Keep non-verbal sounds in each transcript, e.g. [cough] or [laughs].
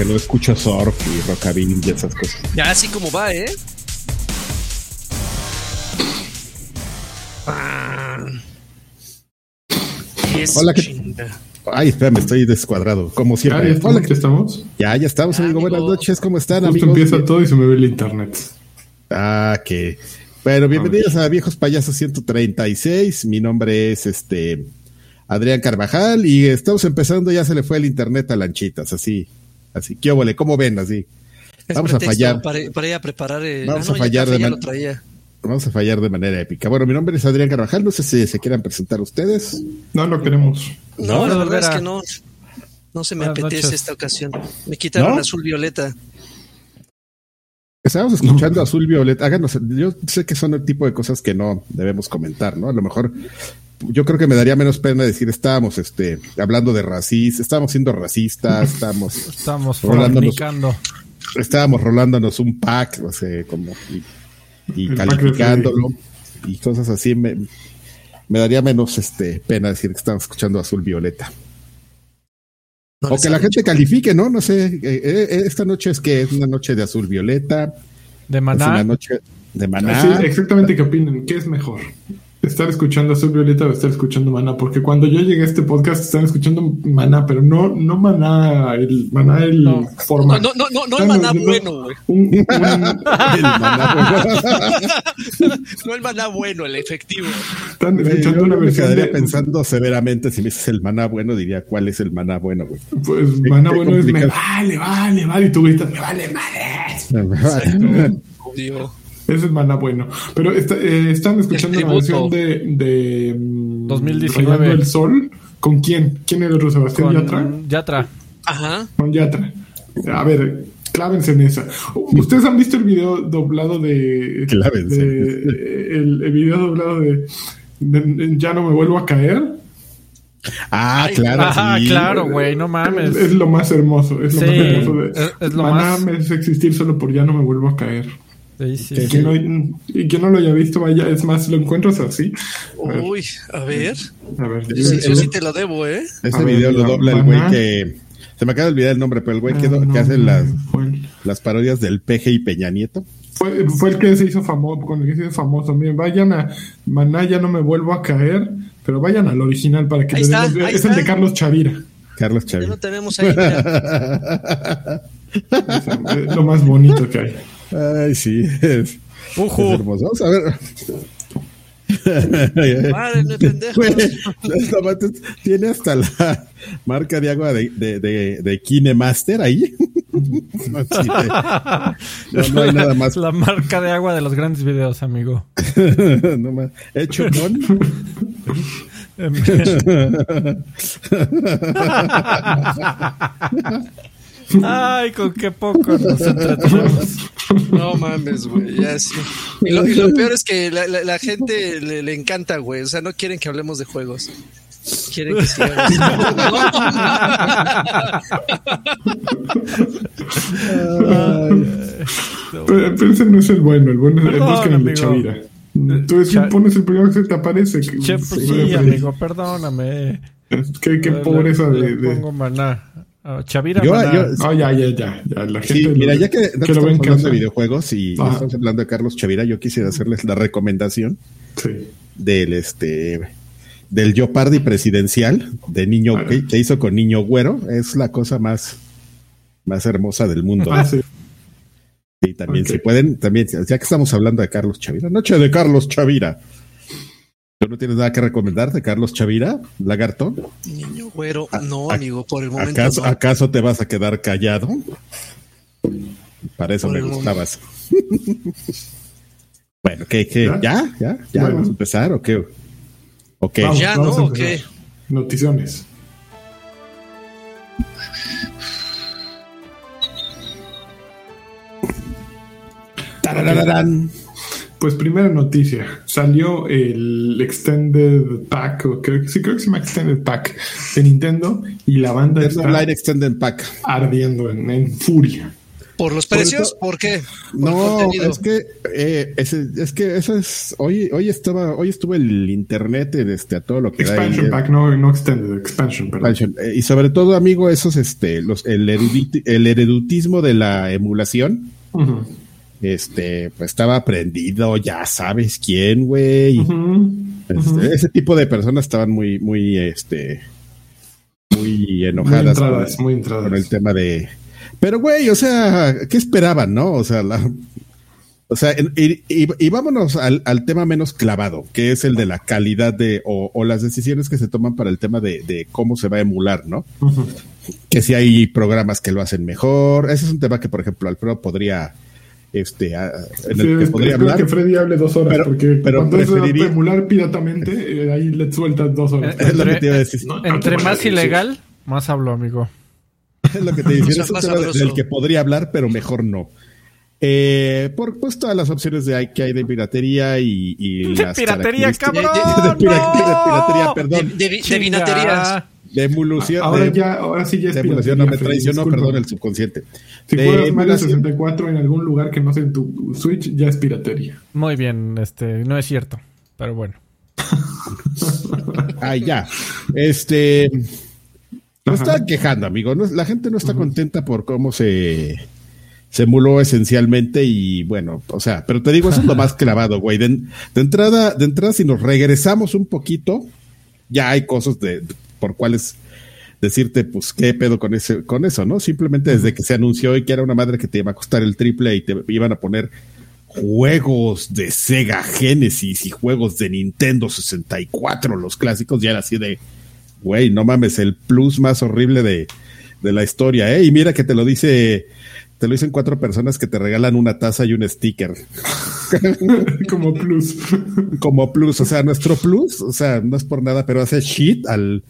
que no escucho surf y rockabilly y esas cosas. Ya así como va, ¿eh? Ah. Hola, ¿qué? Ay, espérame, estoy descuadrado, como siempre. ¿Ya, Hola, ¿qué estamos? Ya, ya estamos, amigo. Buenas noches, ¿cómo están, Justo empieza todo y se me ve el internet. Ah, que... Bueno, bienvenidos a, Viejos Payasos 136. Mi nombre es este Adrián Carvajal y estamos empezando, ya se le fue el internet a lanchitas, así, así. ¿Qué óvole? ¿Cómo ven? Así. Vamos a fallar. Para, ir a preparar. El... Vamos ah, a fallar de manera. Vamos a fallar de manera épica. Bueno, mi nombre es Adrián Carvajal. No sé si se quieran presentar ustedes. No, lo queremos. No, la verdad es que no. No se me apetece esta ocasión. Me quitaron azul violeta. Estábamos escuchando azul violeta. Háganos, yo sé que son el tipo de cosas que no debemos comentar, ¿no? A lo mejor yo creo que me daría menos pena decir estábamos este hablando de racistas, estábamos siendo racistas, [laughs] estábamos estamos rolándonos, estábamos rolándonos un pack, o sea, como y, calificándolo y cosas así me, me daría menos este pena decir que estamos escuchando azul violeta. o que la gente califique, ¿no? No sé, eh, eh, esta noche es que es una noche de azul violeta. De maná. Es una noche de maná. Sí, exactamente qué opinan, ¿qué es mejor? Estar escuchando Azul Violeta o estar escuchando Maná, porque cuando yo llegué a este podcast están escuchando Maná, pero no, no Maná, el Maná el no. formato. No, no, no, no, el [laughs] Maná bueno, güey. el Maná bueno. no el Maná bueno, el efectivo. Están escuchando una versión. Me quedaría pensando severamente si me dices el Maná bueno, diría cuál es el Maná bueno, güey. Pues Maná bueno es me vale, vale, vale, y tú gritas, me vale madre. [laughs] Me vale. [laughs] Ese es maná bueno. Pero eh, están escuchando la versión de, de 2019. Mm, el Sol. ¿Con quién? ¿Quién era el Sebastián Yatra? Yatra. Ajá. Con Yatra. A ver, clávense en esa. ¿Ustedes han visto el video doblado de. Clávense. el, video doblado de, Ya no me vuelvo a caer. Ah, claro. Ah, claro, güey, no mames. Es, lo más hermoso. Es lo más hermoso de. Es, lo más... es existir solo por ya no me vuelvo a caer y que no lo haya visto, vaya, es más, lo encuentras así. Uy, a ver. A ver, eso sí te lo debo, ¿eh? Ese video lo dobla el güey que. Se me acaba de olvidar el nombre, pero el güey que, ah, hace las, las parodias del Peje y Peña Nieto. Fue, fue, el que se hizo famoso, con el que se hizo famoso. Miren, vayan a Maná, ya no me vuelvo a caer, pero vayan al original para que está, Es el de Carlos Chavira. Carlos Chavira. Ya lo tenemos ahí. [laughs] es lo más bonito que hay. Ay, sí. Es, hermoso. Vamos a ver. Madre, no pendejo. Tiene hasta la marca de agua de, de, de, de KineMaster ahí. [laughs] No, no, hay nada más. La marca de agua de los grandes videos, amigo. [laughs] no más. Hecho con. [laughs] Ay, con qué poco nos entretenemos. No mames, güey, ya sí. [laughs] Y lo, peor es que la, la, gente le, le, encanta, güey. O sea, no quieren que hablemos de juegos. Quieren que sigamos. pero, pero, ese no es el bueno, el bueno es el busquen el de Chavira. Tú es, pones el primero que se te aparece. Che, pues sí, amigo, perdóname. Qué, qué pobreza de, de... Pongo maná. Uh, Chavira. Yo, yo, oh, ya, ya, ya, ya. La gente sí, mira, ya que, que estamos hablando de videojuegos y estamos hablando de Carlos Chavira, yo quisiera hacerles la recomendación sí. del este del Yopardi presidencial de niño que, que, hizo con niño güero. Es la cosa más, más hermosa del mundo. Ah, sí. Y también okay. si pueden, también, ya que estamos hablando de Carlos Chavira, noche de Carlos Chavira. ¿Tú no tienes nada que recomendar de Carlos Chavira, lagarto? Niño güero, no, amigo, por el momento. ¿Acaso, ¿acaso te vas a quedar callado? Para eso por me gustabas. [laughs] bueno, ¿qué? qué? ¿Ya? ¿Ya? ¿Ya? ¿Ya bueno. vamos a empezar o qué? ¿O qué? Vamos, ¿Ya vamos no? ¿O qué? Noticiones. Tarararán. Pues primera noticia, salió el Extended Pack, o creo que sí, creo que se llama Extended Pack de Nintendo y la banda es está Extended Pack. ardiendo en, en, furia. ¿Por los precios? ¿Por qué? no, es que, eh, es, que eso es, hoy, hoy estaba, hoy estuvo el internet este, a todo lo que Expansion da pack, no, no extended, expansion, expansion. Eh, y sobre todo, amigo, esos, este, los, el, el heredutismo de la emulación. Este, pues estaba prendido, ya sabes quién, güey. Este, ese tipo de personas estaban muy, muy, este, muy enojadas. Muy entradas, muy entradas. Con el tema de, pero, güey, o sea, ¿qué esperaban, no? O sea, la, o sea, y, vámonos al, tema menos clavado, que es el de la calidad de, o, las decisiones que se toman para el tema de, cómo se va a emular, ¿no? Que si hay programas que lo hacen mejor. Ese es un tema que, por ejemplo, Alfredo podría, este, en el que podría hablar. que Freddy hable dos horas, pero, porque pero cuando preferiría... es emular piratamente, eh, ahí le sueltas dos horas. Es lo que te iba a decir. entre más ilegal, más hablo, amigo. [laughs] es lo que te dice. es un tema del que podría hablar, pero mejor no. Eh, por pues todas las opciones de que hay de piratería y, y de piratería, cabrón. [laughs] De, piratería, perdón. De, de, vinaterías. De emulación. Ahora, ya, ahora sí ya es piratería. No me traicionó, perdón, el subconsciente. Si juegas Mario 64 en algún lugar que no sea en tu Switch, ya es piratería. Muy bien, este, no es cierto, pero bueno. [laughs] ah, ya. Este. No está quejando, amigo. la gente no está contenta por cómo se, se emuló esencialmente y bueno, o sea, pero te digo, eso es lo más [laughs] clavado, güey. De, entrada, de entrada, si nos regresamos un poquito, ya hay cosas de, por cuales decirte, pues, qué pedo con ese, con eso, ¿no? Simplemente desde que se anunció y que era una madre que te iba a costar el triple y te iban a poner juegos de Sega Genesis y juegos de Nintendo 64, los clásicos, ya era así de güey, no mames, el plus más horrible de, la historia, ¿eh? Y mira que te lo dice, te lo dicen cuatro personas que te regalan una taza y un sticker. [laughs] Como plus. Como plus, o sea, nuestro plus, o sea, no es por nada, pero hace shit al,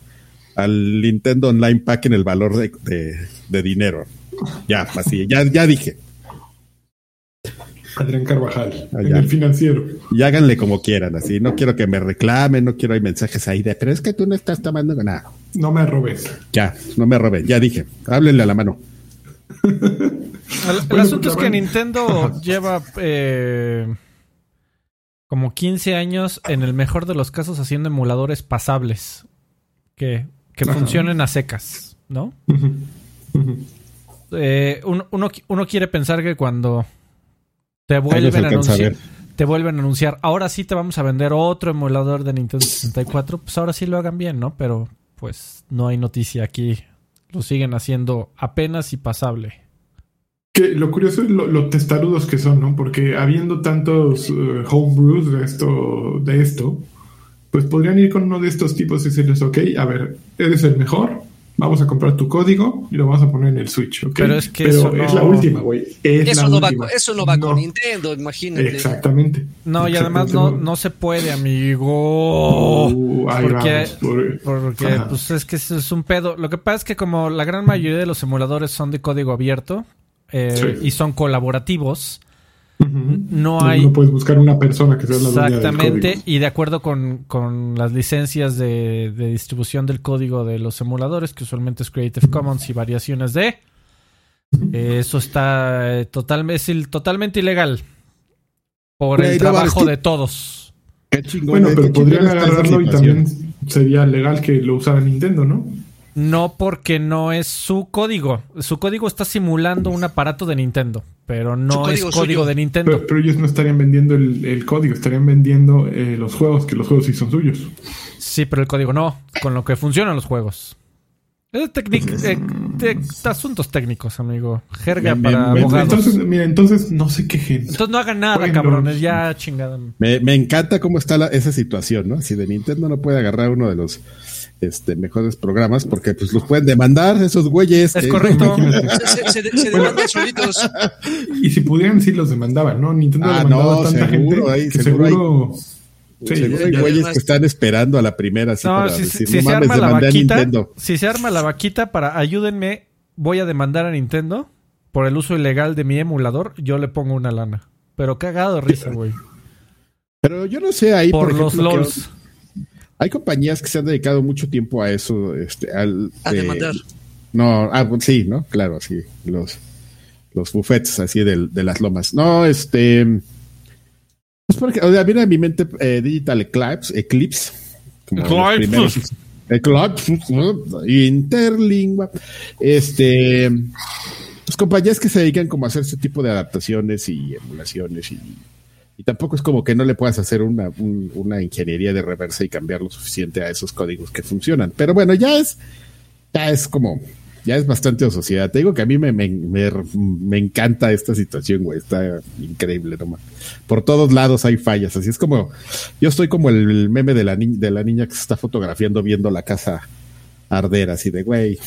al Nintendo Online Pack en el valor de, de dinero. Ya, así, ya, ya dije. Adrián Carvajal, en el financiero. Y háganle como quieran, así. No quiero que me reclamen, no quiero hay mensajes ahí de, pero es que tú no estás tomando nada. No me roben. Ya, no me roben, ya dije. Háblenle a la mano. el, asunto es que Nintendo [laughs] lleva eh, como 15 años, en el mejor de los casos, haciendo emuladores pasables. Que, que funcionen a secas, ¿no? Eh, uno, uno quiere pensar que cuando te vuelven a anunciar. Te vuelven a anunciar. Ahora sí te vamos a vender otro emulador de Nintendo 64. Pues ahora sí lo hagan bien, ¿no? Pero pues no hay noticia aquí. Lo siguen haciendo apenas y pasable. Que lo curioso es lo, testarudos que son, ¿no? Porque habiendo tantos uh, homebrews de esto, de esto, pues podrían ir con uno de estos tipos y decirles, ok, a ver, eres el mejor, vamos a comprar tu código y lo vamos a poner en el Switch, ¿ok? Pero es que eso es la última, güey. Eso, no Va, eso no va con Nintendo, imagínate. Exactamente. No, y además no, no se puede, amigo. Uh, porque, porque pues es que es un pedo. Lo que pasa es que como la gran mayoría de los emuladores son de código abierto eh, y son colaborativos, no hay. No puedes buscar una persona que sea la Exactamente, y de acuerdo con, las licencias de, distribución del código de los emuladores, que usualmente es Creative Commons y variaciones de. eso está eh, totalmente, es totalmente ilegal. Por el trabajo de todos. bueno, pero podrían agarrarlo y también sería legal que lo usara Nintendo, ¿no? No, porque no es su código. Su código está simulando un aparato de Nintendo, pero no es código de Nintendo. Pero, ellos no estarían vendiendo el, código, estarían vendiendo eh, los juegos, que los juegos sí son suyos. Sí, pero el código no, con lo que funcionan los juegos. Es eh, asuntos técnicos, amigo. Jerga para abogados. Entonces, mira, entonces no se quejen. Entonces no hagan nada, cabrones. Ya chingada. Me, encanta cómo está esa situación, ¿no? Si de Nintendo no puede agarrar uno de los este, mejores programas porque pues los pueden demandar esos güeyes. Es correcto. se, demandan solitos. Y si pudieran, sí los demandaban, ¿no? Nintendo ah, no, tanta seguro, gente que seguro... seguro hay güeyes que están esperando a la primera así para si, decir, si no se mames, arma la vaquita, Si se arma la vaquita para ayúdenme, voy a demandar a Nintendo por el uso ilegal de mi emulador, yo le pongo una lana. Pero cagado risa, güey. Pero yo no sé ahí por, los LOLs. Hay compañías que se han dedicado mucho tiempo a eso, este, al, a demandar. No, ah, sí, ¿no? Claro, sí. Los, los buffets así de, de las lomas. No, este. Pues porque, o sea, viene a mi mente eh, Digital Eclipse, Eclipse. como Eclipse, ¿no? Interlingua. Este. Pues compañías que se dedican como a hacer este tipo de adaptaciones y emulaciones y, y tampoco es como que no le puedas hacer una, un- una ingeniería de reversa y cambiar lo suficiente a esos códigos que funcionan. Pero bueno, ya es, ya es como, ya es bastante sociedad. Te digo que a mí me, me, me, me encanta esta situación, güey. Está increíble, nomás. Por todos lados hay fallas. Así es como, yo estoy como el meme de la, ni- de la niña que se está fotografiando viendo la casa arder, así de, güey.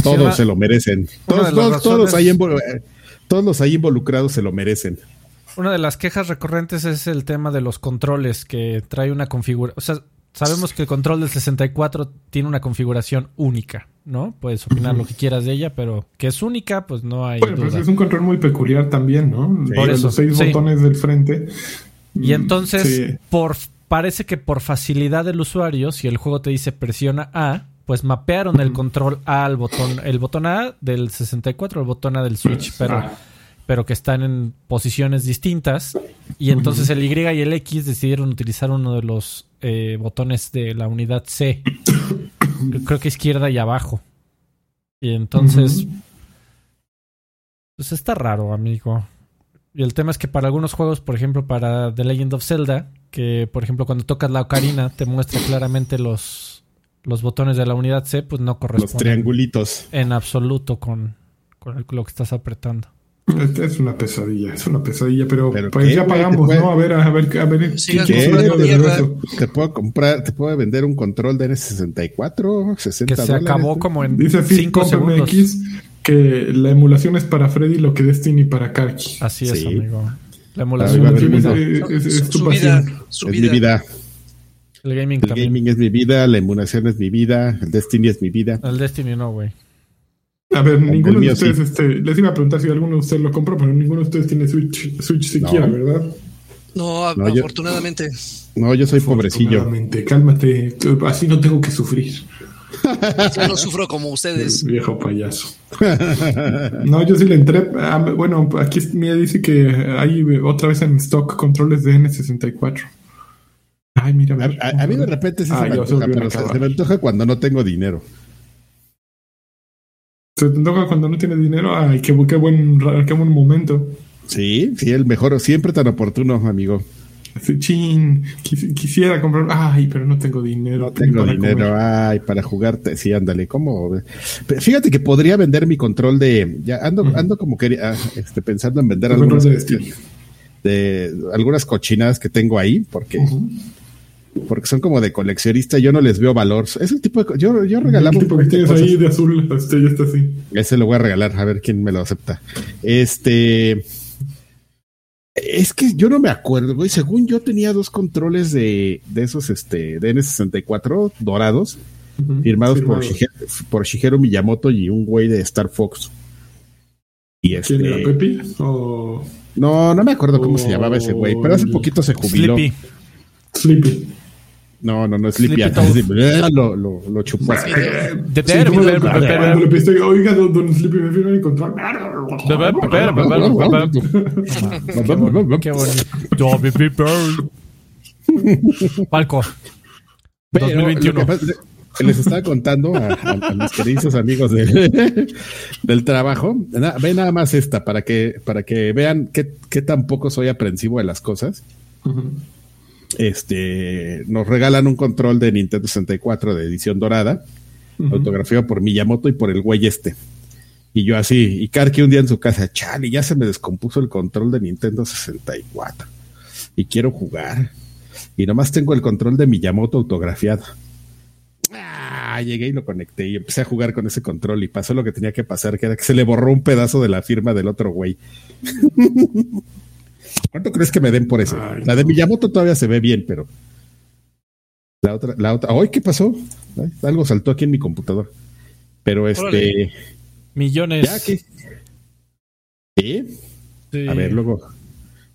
Todos se lo merecen. Todos, todos, ahí eh, todos los ahí involucrados se lo merecen. Una de las quejas recurrentes es el tema de los controles que trae una configuración. O sea, sabemos que el control del 64 tiene una configuración única, ¿no? Puedes opinar lo que quieras de ella, pero que es única, pues no hay Bueno, pero duda. es un control muy peculiar también, ¿no? Sí. Por eso, los seis sí. botones del frente. Y entonces, Sí. por parece que por facilidad del usuario, si el juego te dice presiona A, pues mapearon el control A al botón, el botón A del 64, el botón A del Switch, pero, Ah. Pero que están en posiciones distintas. Y entonces el Y y el X decidieron utilizar uno de los eh, botones de la unidad C. [coughs] Creo que izquierda y abajo. Y entonces, pues está raro, amigo. Y el tema es que para algunos juegos, por ejemplo, para The Legend of Zelda, que por ejemplo cuando tocas la ocarina te muestra claramente los, los botones de la unidad C, pues no Los corresponden triangulitos. en absoluto con, con el- lo que estás apretando. Es, una pesadilla, es una pesadilla, pero, ¿Pero pues qué, ya pagamos, ¿Qué? ¿no? A ver, a ver, a ver. Sigan ¿quién comprando quiere de mierda. regreso? Te puedo comprar, te puedo vender un control de N64, 60 Que se dólares. acabó como en Dice 5 segundos. MX que la emulación es para Freddy lo que Destiny para Karki. Así es, Sí. amigo. La emulación es, Es, vida. es- es- es tu su pasión. vida, su Es mi vida. vida. El gaming El también. gaming es mi vida, la emulación es mi vida, el Destiny es mi vida. El Destiny no, güey. A ver, ninguno de ustedes, sí. este, les iba a preguntar si alguno de ustedes lo compró, pero ninguno de ustedes tiene Switch, Switch siquiera, No. ¿verdad? No, yo- afortunadamente. No, yo soy pobrecillo. Afortunadamente, Cálmate, así no tengo que sufrir. Yo no sufro como ustedes. [laughs] Viejo payaso. No, yo sí le entré. ah, Bueno, aquí mira, dice que hay otra vez en stock controles de N64. Ay, mira, A, a- a mí de repente sí Ah, se me ya se antoja, volvió a pero se, acabar. se me antoja cuando no tengo dinero. Se te toca cuando no tienes dinero. Ay, qué, qué buen, qué buen momento. Sí, sí, el mejor, siempre tan oportuno, amigo. Chin, quis- quisiera comprar. Ay, pero no tengo dinero. No tengo dinero, comer. ay, para jugarte, sí, ándale, ¿cómo? Pero Fíjate que podría vender mi control de, ya ando, ando como que ah, este, pensando en vender algunas, de Destiny. de algunas cochinadas que tengo ahí, porque. Porque son como de coleccionista, yo no les veo valor. Es el tipo de, yo, yo regalaba El tipo que tienes cosas. ahí de azul, este ya está así. Ese lo voy a regalar, a ver quién me lo acepta. Este. Es que yo no me acuerdo, güey. Según yo tenía dos controles de, de esos, este, de N64 dorados, Ujú. firmados por, Firmados. Shige- por Shigeru Miyamoto y un güey de Star Fox. Y este. ¿Quién era Pepi? O No, no me acuerdo cómo se Oh, llamaba ese güey, pero hace el- poquito se jubiló. Sleepy. Sleepy. No, no, no, Sleepy. Sleepy Toad. lo, lo, lo chupó así. Eh, De- sí, de- tú me- de- de- cuando de- le pediste, oiga, don, don Sleepy, me firma el control. Qué bonito. Palco. Pero 2021. lo que pasa- les estaba contando a, a- a mis queridos amigos de- del trabajo. Na- ve nada más esta para que, para que vean qué, qué tan poco soy aprensivo de las cosas. Ujú. Este nos regalan un control de Nintendo 64 de edición dorada, autografiado por Miyamoto y por el güey este. Y yo así, y Karki un día en su casa, chale, ya se me descompuso el control de Nintendo 64. Y quiero jugar. Y nomás tengo el control de Miyamoto autografiado. Ah, llegué y lo conecté y empecé a jugar con ese control y pasó lo que tenía que pasar, que era que se le borró un pedazo de la firma del otro güey. [laughs] ¿Cuánto crees que me den por eso? Ay, la de. Miyamoto todavía se ve bien, pero la otra, la otra, ¡ay, qué pasó! Ay, algo saltó aquí en mi computador. Pero este, Órale. Millones. ya que ¿Sí? Sí. A ver, luego,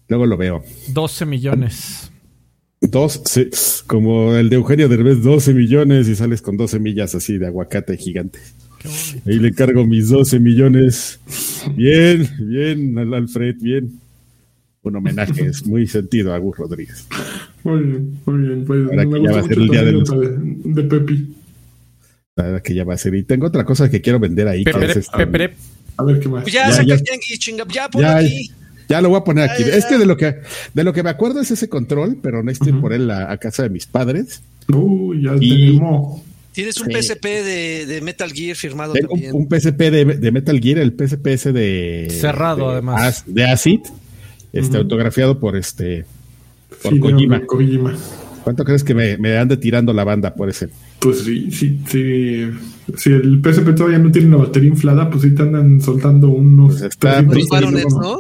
luego lo veo. 12 millones. Dos, sí, como el de Eugenio Derbez, 12 millones y sales con dos semillas así de aguacate gigante. Ahí le cargo mis 12 millones. Bien, bien, al Alfred, bien. Un homenaje, es muy sentido a Gus Rodríguez. Muy bien, muy bien. Pues Ahora me que ya gusta va a ser el día de los- anécdota de, de Pepi. Verdad que ya va a ser. Y tengo otra cosa que quiero vender ahí. que Pepere, es este- pepere. A ver qué más. Pues ya, Ya, saca ya. el tianguis, chinga, ya ponlo Ya, aquí. Ya lo voy a poner aquí. Ya, ya, Es ya. que de lo que de lo que me acuerdo es ese control, pero necesito ir por él a, a casa de mis padres. Uy, ya Y- tenemos. Tienes un Sí. PSP de, de Metal Gear firmado Tengo un, también. un PSP de, de Metal Gear, el PSP ese de Cerrado, de, además. As- de Acid, este autografiado por este por Sí, Kojima. ¿Cuánto crees que me, me ande tirando la banda por ese? Pues sí, sí, sí. Si el PSP todavía no tiene una batería inflada, pues sí te andan soltando unos. Pues está 300 Los Sí, varones, pesos, ¿no?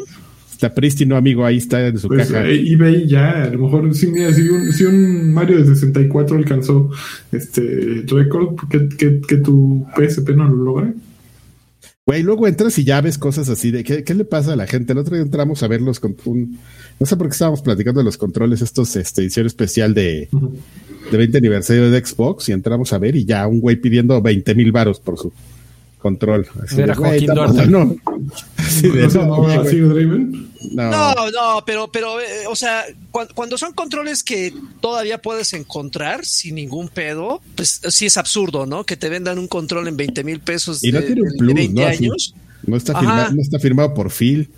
Está prístino, amigo, ahí está en su Pues caja. eh, eBay ya, a lo mejor sí, mira, si un, si un Mario de 64 alcanzó este récord, que, que, que tu PSP no lo logre. Güey, luego entras y ya ves cosas así de ¿qué, qué le pasa a la gente? El otro día entramos a verlos con un no sé por qué estábamos platicando de los controles, estos este, edición especial de, de 20 aniversario de Xbox y entramos a ver y ya un güey pidiendo 20 mil varos por su control. Así Era de, Joaquín Duarte. no. Así de, ¿No no, no. No, no, pero, pero, eh, o sea, cuan- cuando, son controles que todavía puedes encontrar sin ningún pedo, pues sí es absurdo, ¿no? Que te vendan un control en 20 mil pesos Y no de, tiene un de plus, 20 ¿no? Así. años. No está, Ajá. firma- no está firmado por Phil.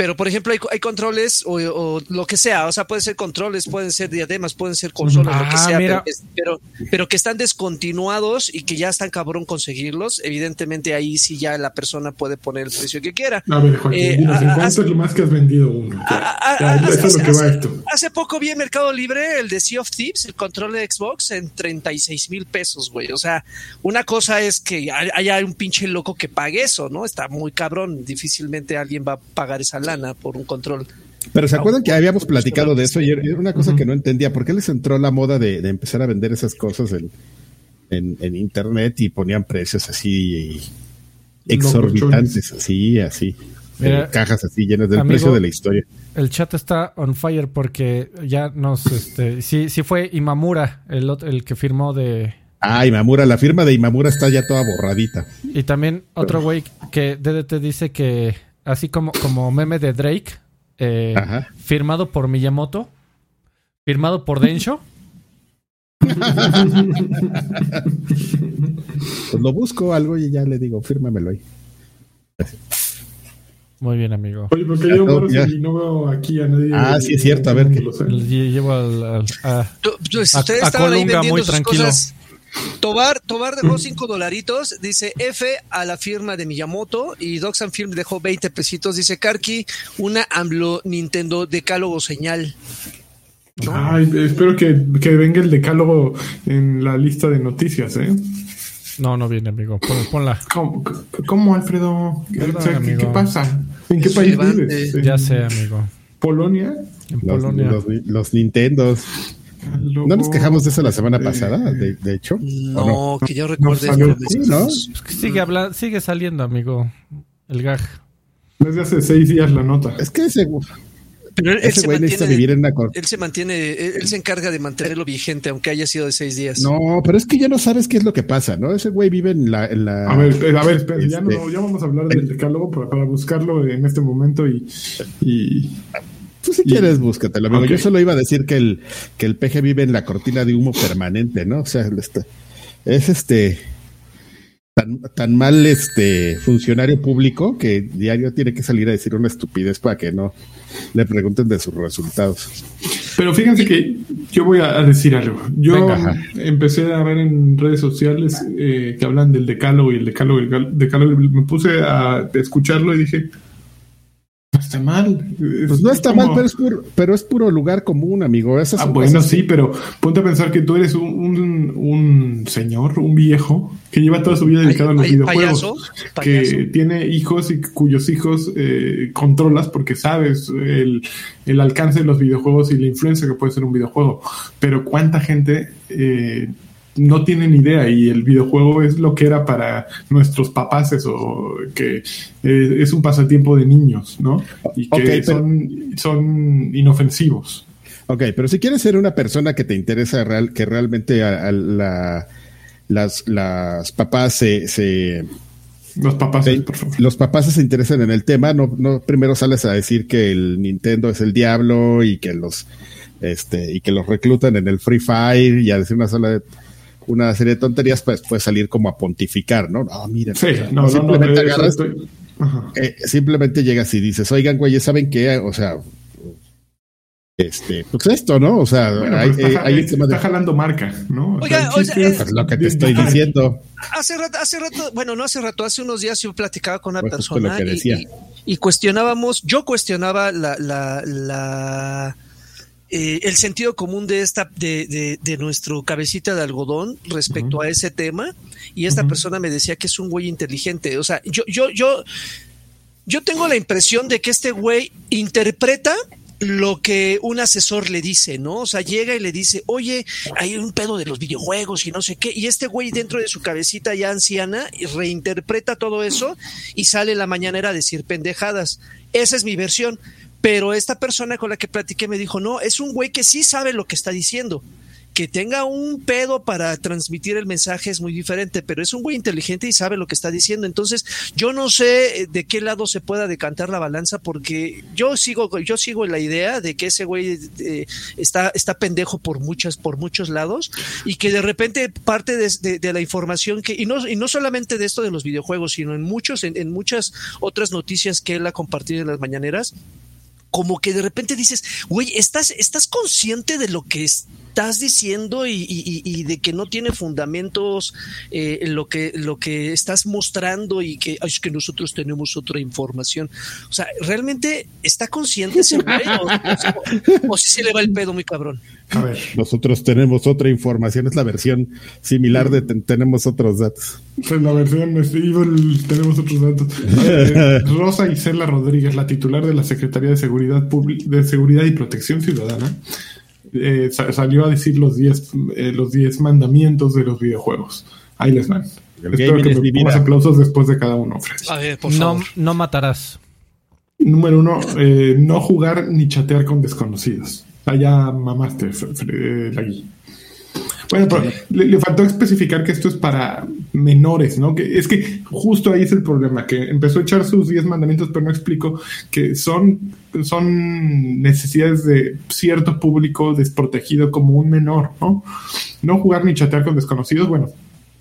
Pero, por ejemplo, hay, hay controles o, o lo que sea, o sea, pueden ser controles, pueden ser diademas, pueden ser consolas, lo que Ah, sea, pero, que- pero, pero que están descontinuados y que ya están cabrón conseguirlos, evidentemente ahí sí ya la persona puede poner el precio que quiera. A ver, Joaquín, Eh, dinos, ¿en cuánto es lo más que has vendido uno? Ya, ya, eso es lo que hace- va esto. Hace poco vi en Mercado Libre el de Sea of Thieves, el control de Xbox, en 36 mil pesos, güey. O sea, una cosa es que hay- haya un pinche loco que pague eso, ¿no? Está muy cabrón. Difícilmente alguien va a pagar esa lana por un control. Pero se acuerdan que habíamos platicado de eso y era una cosa que no entendía. ¿Por qué les entró la moda de, de empezar a vender esas cosas en, en, en internet y ponían precios así exorbitantes, así, así? Mira, Eh, cajas así llenas del amigo, precio de la historia. El chat está on fire porque ya nos, este, sí, sí fue Imamura el, el que firmó de, Ah, Imamura, la firma de Imamura está ya toda borradita. y también otro güey que DDT dice que así como, como meme de Drake, eh, firmado por Miyamoto, firmado por Densho. [laughs] Pues lo busco algo y ya le digo, fírmamelo ahí. Muy bien, amigo. Oye, porque Ya yo ya. y no veo aquí a nadie. Ah, sí, es cierto, a ver qué- Lo sé. Lle- Llevo al, al- a- A- a ahí Colunga vendiendo muy sus tranquilo. cosas. Tobar, Tobar dejó 5 dolaritos, dice F a la firma de Miyamoto y Doxan Film dejó 20 pesitos, dice Karki, una AMLO Nintendo decálogo señal. Ay, espero que, que venga el decálogo en la lista de noticias, ¿eh? No, no viene, amigo. Pon- ponla. ¿Cómo, cómo, Alfredo? Perdón, O sea, ¿qué, pasa? ¿En qué Es país vives? ¿En Ya sé, amigo. ¿Polonia? En Los, Polonia. los, los Nintendos. ¿No nos quejamos de eso la semana pasada, de, de hecho? ¿O No, que yo recuerde. No, salió- Sí, ¿no? Pues que sigue, habla- sigue saliendo, amigo. El gag. Desde hace seis días la nota. Es que ese, Pero él, él ese se güey necesita mantiene, vivir en una... él se mantiene, él, él se encarga de mantenerlo vigente, aunque haya sido de seis días. No, pero es que ya no sabes qué es lo que pasa, ¿no? Ese güey vive en la... En la A ver, a ver, espera, ya, Este- no, ya vamos a hablar del decálogo para, para buscarlo en este momento y, y Tú si Y- quieres, búscatelo, amigo. Yo solo iba a decir que el, que el peje vive en la cortina de humo permanente, ¿no? O sea, este- es este tan, tan mal este funcionario público que diario tiene que salir a decir una estupidez para que no le pregunten de sus resultados. Pero fíjense que yo voy a, a decir algo. Yo Venga, empecé a ver en redes sociales eh, que hablan del decálogo y el decálogo el decálogo. Me puse a escucharlo y dije, está mal. Pues no está como- mal, pero es puro, pero es puro lugar común, amigo. Esas Ah, bueno, sí, pero ponte a pensar que tú eres un, un, un señor, un viejo, que lleva toda su vida dedicado a los videojuegos. payaso, que tiene hijos y cuyos hijos eh, controlas porque sabes el, el alcance de los videojuegos y la influencia que puede ser un videojuego. Pero cuánta gente eh, no tiene ni idea y el videojuego es lo que era para nuestros papás o que eh, es un pasatiempo de niños, ¿no? Y que pero- son, son inofensivos. Ok, pero si quieres ser una persona que te interesa real, que realmente a, a la las, las papás se, se los papás, Los papás se interesan en el tema, no, no primero sales a decir que el Nintendo es el diablo y que los este y que los reclutan en el Free Fire y a decir una sola una serie de tonterías, pues puede salir como a pontificar, ¿no? No, miren, simplemente eh, simplemente llegas y dices, oigan, güeyes, ¿saben qué? O sea, este, pues esto, ¿no? O sea, hay, está, eh, está jalando marca, ¿no? Oiga, o sea, es, lo que te estoy diciendo. Hace rato, hace rato, bueno, no hace rato, hace unos días yo platicaba con una persona y, cuestionábamos, yo cuestionaba la, la, la eh, el sentido común de esta, de, de, de, nuestro cabecita de algodón respecto a ese tema, y esta persona me decía que es un güey inteligente. O sea, yo, yo, yo, yo tengo la impresión de que este güey interpreta lo que un asesor le dice, ¿no? O sea, llega y le dice, oye, hay un pedo de los videojuegos y no sé qué, y este güey dentro de su cabecita ya anciana reinterpreta todo eso y sale la mañanera a decir pendejadas. Esa es mi versión. Pero esta persona con la que platiqué me dijo, no, es un güey que sí sabe lo que está diciendo que tenga un pedo para transmitir el mensaje es muy diferente, pero es un güey inteligente y sabe lo que está diciendo. Entonces, yo no sé eh, de qué lado se pueda decantar la balanza, porque yo sigo, yo sigo la idea de que ese güey eh, está, está pendejo por muchas, por muchos lados, y que de repente parte de, la información que, y no, y no solamente de esto de los videojuegos, sino en muchos, en muchas otras noticias que él ha compartido en las mañaneras, como que de repente dices, güey, ¿estás, ¿estás consciente de lo que estás diciendo y, de que no tiene fundamentos eh, lo que, lo que estás mostrando y que es que nosotros tenemos otra información? O sea, ¿realmente está consciente ese güey o, si se le va el pedo muy cabrón? A ver. Nosotros tenemos otra información, es la versión similar de tenemos otros datos. Pues la versión tenemos otros datos. Eh, [laughs] Rosa Isela Rodríguez, la titular de la Secretaría de Seguridad de Seguridad y Protección Ciudadana, eh, salió a decir los 10 eh, los diez mandamientos de los videojuegos. Ahí les van. Espero que me pongas aplausos después de cada uno, Fred. no, no matarás. Número uno, no jugar ni chatear con desconocidos. Allá mamaste, la guía. Bueno, pero le, faltó especificar que esto es para menores, ¿no? Que es que justo ahí es el problema, que empezó a echar sus 10 mandamientos, pero no explico que son, son necesidades de cierto público desprotegido como un menor, ¿no? No jugar ni chatear con desconocidos, bueno,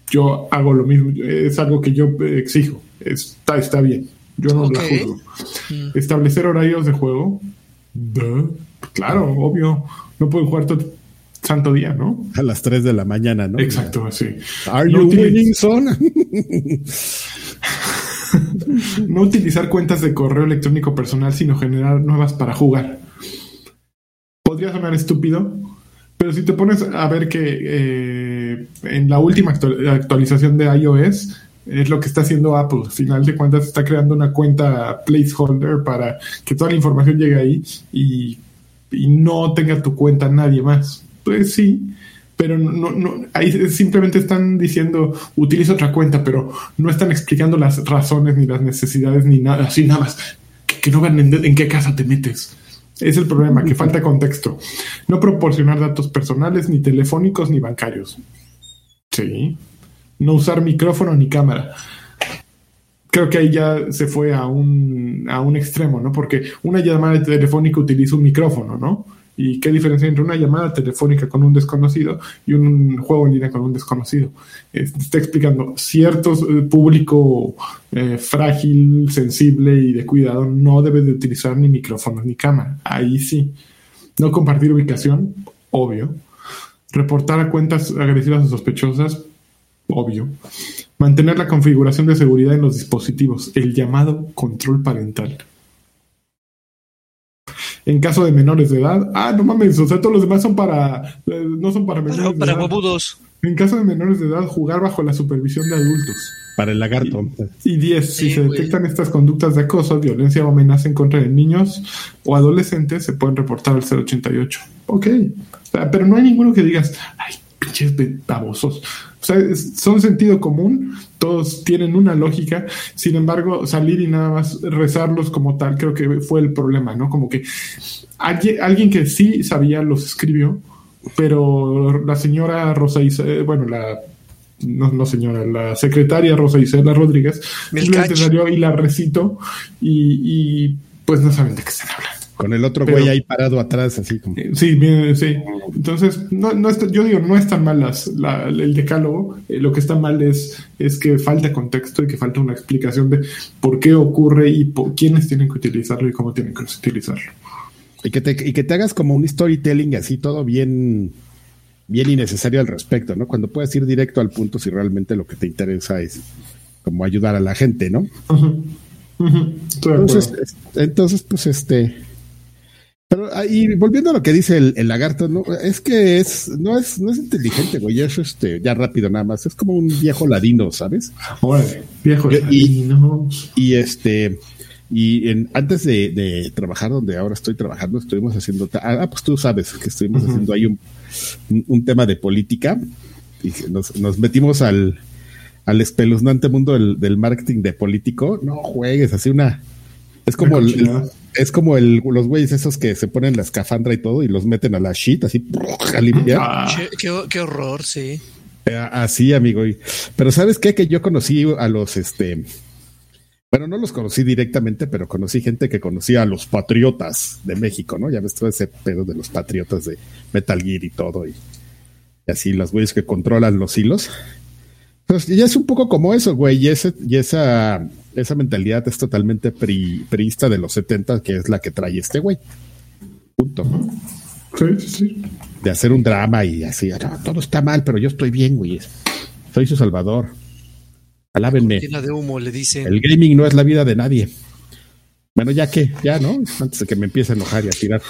yo hago lo mismo, es algo que yo exijo, está, está bien, yo no lo juzgo. Mm. Establecer horarios de juego, claro, obvio, no puedo jugar todo santo día, ¿no? A las 3 de la mañana, ¿no? Exacto, sí. Are no you winning, son? [laughs] no utilizar cuentas de correo electrónico personal, sino generar nuevas para jugar. Podría sonar estúpido, pero si te pones a ver que eh, en la última actualización de iOS es lo que está haciendo Apple. Al final de cuentas está creando una cuenta placeholder para que toda la información llegue ahí y, y no tenga tu cuenta nadie más. Pues sí, pero no, no, ahí simplemente están diciendo utiliza otra cuenta, pero no están explicando las razones ni las necesidades ni nada, así nada más, que, no vean en, qué casa te metes. Es el problema, que falta contexto. No proporcionar datos personales, ni telefónicos, ni bancarios. Sí. No usar micrófono ni cámara. Creo que ahí ya se fue a un, a un extremo, ¿no? Porque una llamada telefónica utiliza un micrófono, ¿no? ¿Y qué diferencia entre una llamada telefónica con un desconocido y un juego en línea con un desconocido? está explicando, cierto eh, público eh, frágil, sensible y de cuidado no debe de utilizar ni micrófonos ni cámara. Ahí sí. No compartir ubicación, obvio. Reportar a cuentas agresivas o sospechosas, obvio. Mantener la configuración de seguridad en los dispositivos, el llamado control parental. En caso de menores de edad, ah, no mames, o sea, todos los demás son para, eh, no son para menores para, de edad. En caso de menores de edad, jugar bajo la supervisión de adultos. Para el lagarto. Y 10. si se detectan estas conductas de acoso, violencia o amenaza en contra de niños o adolescentes, se pueden reportar al 088. Ok. pero no hay ninguno que digas, ay, pinches babosos. O sea, son sentido común, todos tienen una lógica, sin embargo, salir y nada más rezarlos como tal, creo que fue el problema, ¿no? Como que alguien, alguien que sí sabía los escribió, pero la señora Rosa, eh, bueno, la no, no señora, la secretaria Rosa Isela Rodríguez, simplemente salió y la recito y, y pues no saben de qué están hablando. Con el otro güey ahí parado atrás, así como. Eh, sí, bien, sí. Entonces, no, no está, yo digo, no es tan mal las, la, el decálogo. Eh, lo que está mal es, es que falta contexto y que falta una explicación de por qué ocurre y por, quiénes tienen que utilizarlo y cómo tienen que utilizarlo. Y que te, y que te hagas como un storytelling así, todo bien, bien innecesario al respecto, ¿no? Cuando puedes ir directo al punto si realmente lo que te interesa es como ayudar a la gente, ¿no? entonces, entonces, pues este pero y volviendo a lo que dice el, lagarto, no, es que es, no es, no es inteligente, güey, es este, ya rápido nada más, es como un viejo ladino, ¿sabes? viejo ladino. Y, este, y en, antes de, trabajar donde ahora estoy trabajando, estuvimos haciendo, ah, pues tú sabes que estuvimos haciendo ahí un, un, tema de política y nos, nos metimos al, al espeluznante mundo del, del marketing de político. No juegues, así una, es como el, es como el, los güeyes esos que se ponen la escafandra y todo y los meten a la shit así a limpiar. Ah. Qué, horror, sí. Eh, así, amigo. Pero ¿sabes qué? Que yo conocí a los, este, bueno, no los conocí directamente, pero conocí gente que conocía a los patriotas de México, ¿no? Ya ves todo ese pedo de los patriotas de Metal Gear y todo y, y así los güeyes que controlan los hilos. Pues ya es un poco como eso, güey, y, ese, y esa, esa mentalidad es totalmente priista de los 70, que es la que trae este güey. Punto. Sí, sí. De hacer un drama y así, todo está mal, pero yo estoy bien, güey. Soy su salvador. Alábenme. de humo, le dicen. El gaming no es la vida de nadie. Bueno, ya que, ya, ¿no? Antes de que me empiece a enojar y a tirar.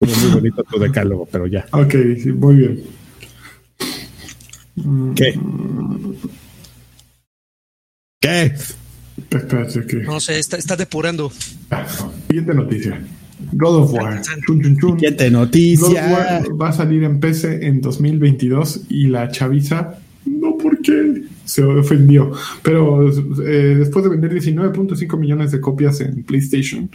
Muy bonito tu decálogo, pero ya. Ok, sí, muy bien. ¿Qué? ¿Qué? Espérate, ¿qué? No sé, está, está depurando. siguiente noticia. God of War. Siguiente noticia. God of War va a salir en PC en 2022 y la chaviza, no porque se ofendió, pero eh, después de vender 19.5 millones de copias en PlayStation,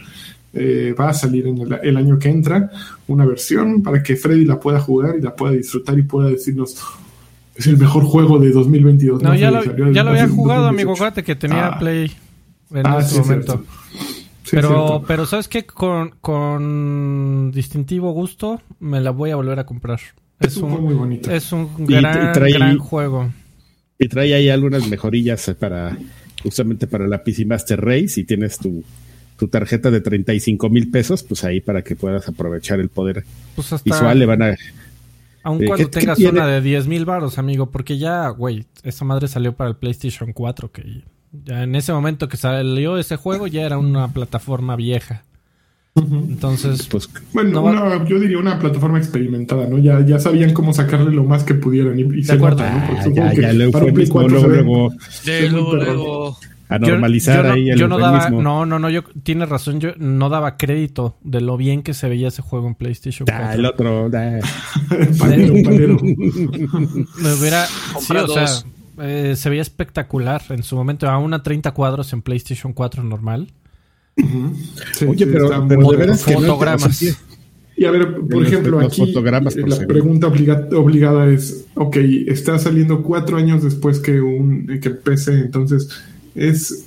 eh, va a salir en el, el, año que entra una versión para que Freddy la pueda jugar y la pueda disfrutar y pueda decirnos, es el mejor juego de 2022. No, ya, lo, ya lo había jugado, amigo. Acuérdate que tenía ah. Play en ah, ese momento. pero, pero ¿sabes qué? Con, con distintivo gusto me la voy a volver a comprar. Es, un, muy bonito. Es un gran, gran juego. Y trae ahí algunas mejorillas para justamente para la PC Master Race. Si tienes tu, tu tarjeta de 35 mil pesos, pues ahí para que puedas aprovechar el poder pues visual le van a Aun eh, cuando tengas una de 10 mil baros, amigo, porque ya, güey, esa madre salió para el PlayStation 4, que ya en ese momento que salió ese juego ya era una plataforma vieja. Entonces, pues, bueno, yo diría una plataforma experimentada, ¿no? Ya, ya sabían cómo sacarle lo más que pudieran y, se ¿no? Porque ya, ya, luego, luego, a normalizar yo, ahí el yo no daba, no, no, no, yo tienes razón, yo no daba crédito de lo bien que se veía ese juego en PlayStation 4. el otro, [laughs] [laughs] Me hubiera, sí, o sea, eh, se veía espectacular en su momento, aún a 30 cuadros en PlayStation 4 normal. Oye, pero, pero de veras que fotogramas. y a ver, por ejemplo, aquí la pregunta obligada es, ok, está saliendo cuatro años después que un que PC, entonces es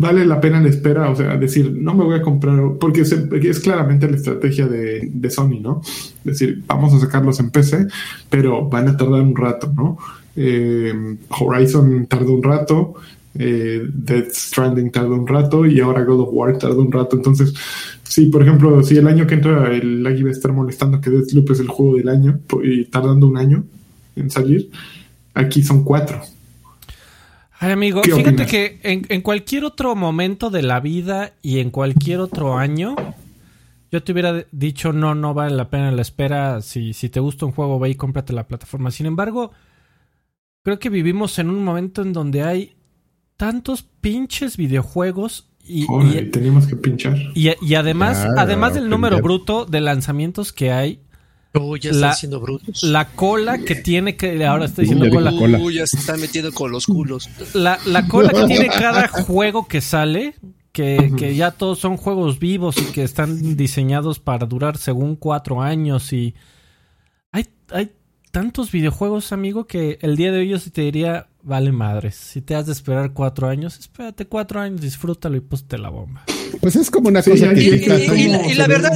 vale la pena la espera, o sea, decir, no me voy a comprar, porque es, claramente la estrategia de, Sony, ¿no? Decir, vamos a sacarlos en PC, pero van a tardar un rato, ¿no? Eh, Horizon tardó un rato, eh, Death Stranding tardó un rato y ahora God of War tardó un rato. Entonces, sí, por ejemplo, si el año que entra el lag va a estar molestando que Deathloop es el juego del año y tardando un año en salir, aquí son cuatro. Ay, amigo, fíjate que en, cualquier otro momento de la vida y en cualquier otro año, yo te hubiera dicho no, no vale la pena la espera. Si, si te gusta un juego, ve y cómprate la plataforma. Sin embargo, creo que vivimos en un momento en donde hay tantos pinches videojuegos y, tenemos que pinchar. Y, además, además del número bruto de lanzamientos que hay, ya la, brutos. La cola que tiene que. Ahora estoy diciendo cola. ya se está metiendo con los culos. La, la cola que tiene [laughs] cada juego que sale. Que, que, ya todos son juegos vivos y que están diseñados para durar según cuatro años. Y hay, hay tantos videojuegos, amigo, que el día de hoy yo sí te diría, vale madres. Si te has de esperar cuatro años, espérate cuatro años, disfrútalo y póste la bomba. Pues es como una cosa que... Y, la verdad...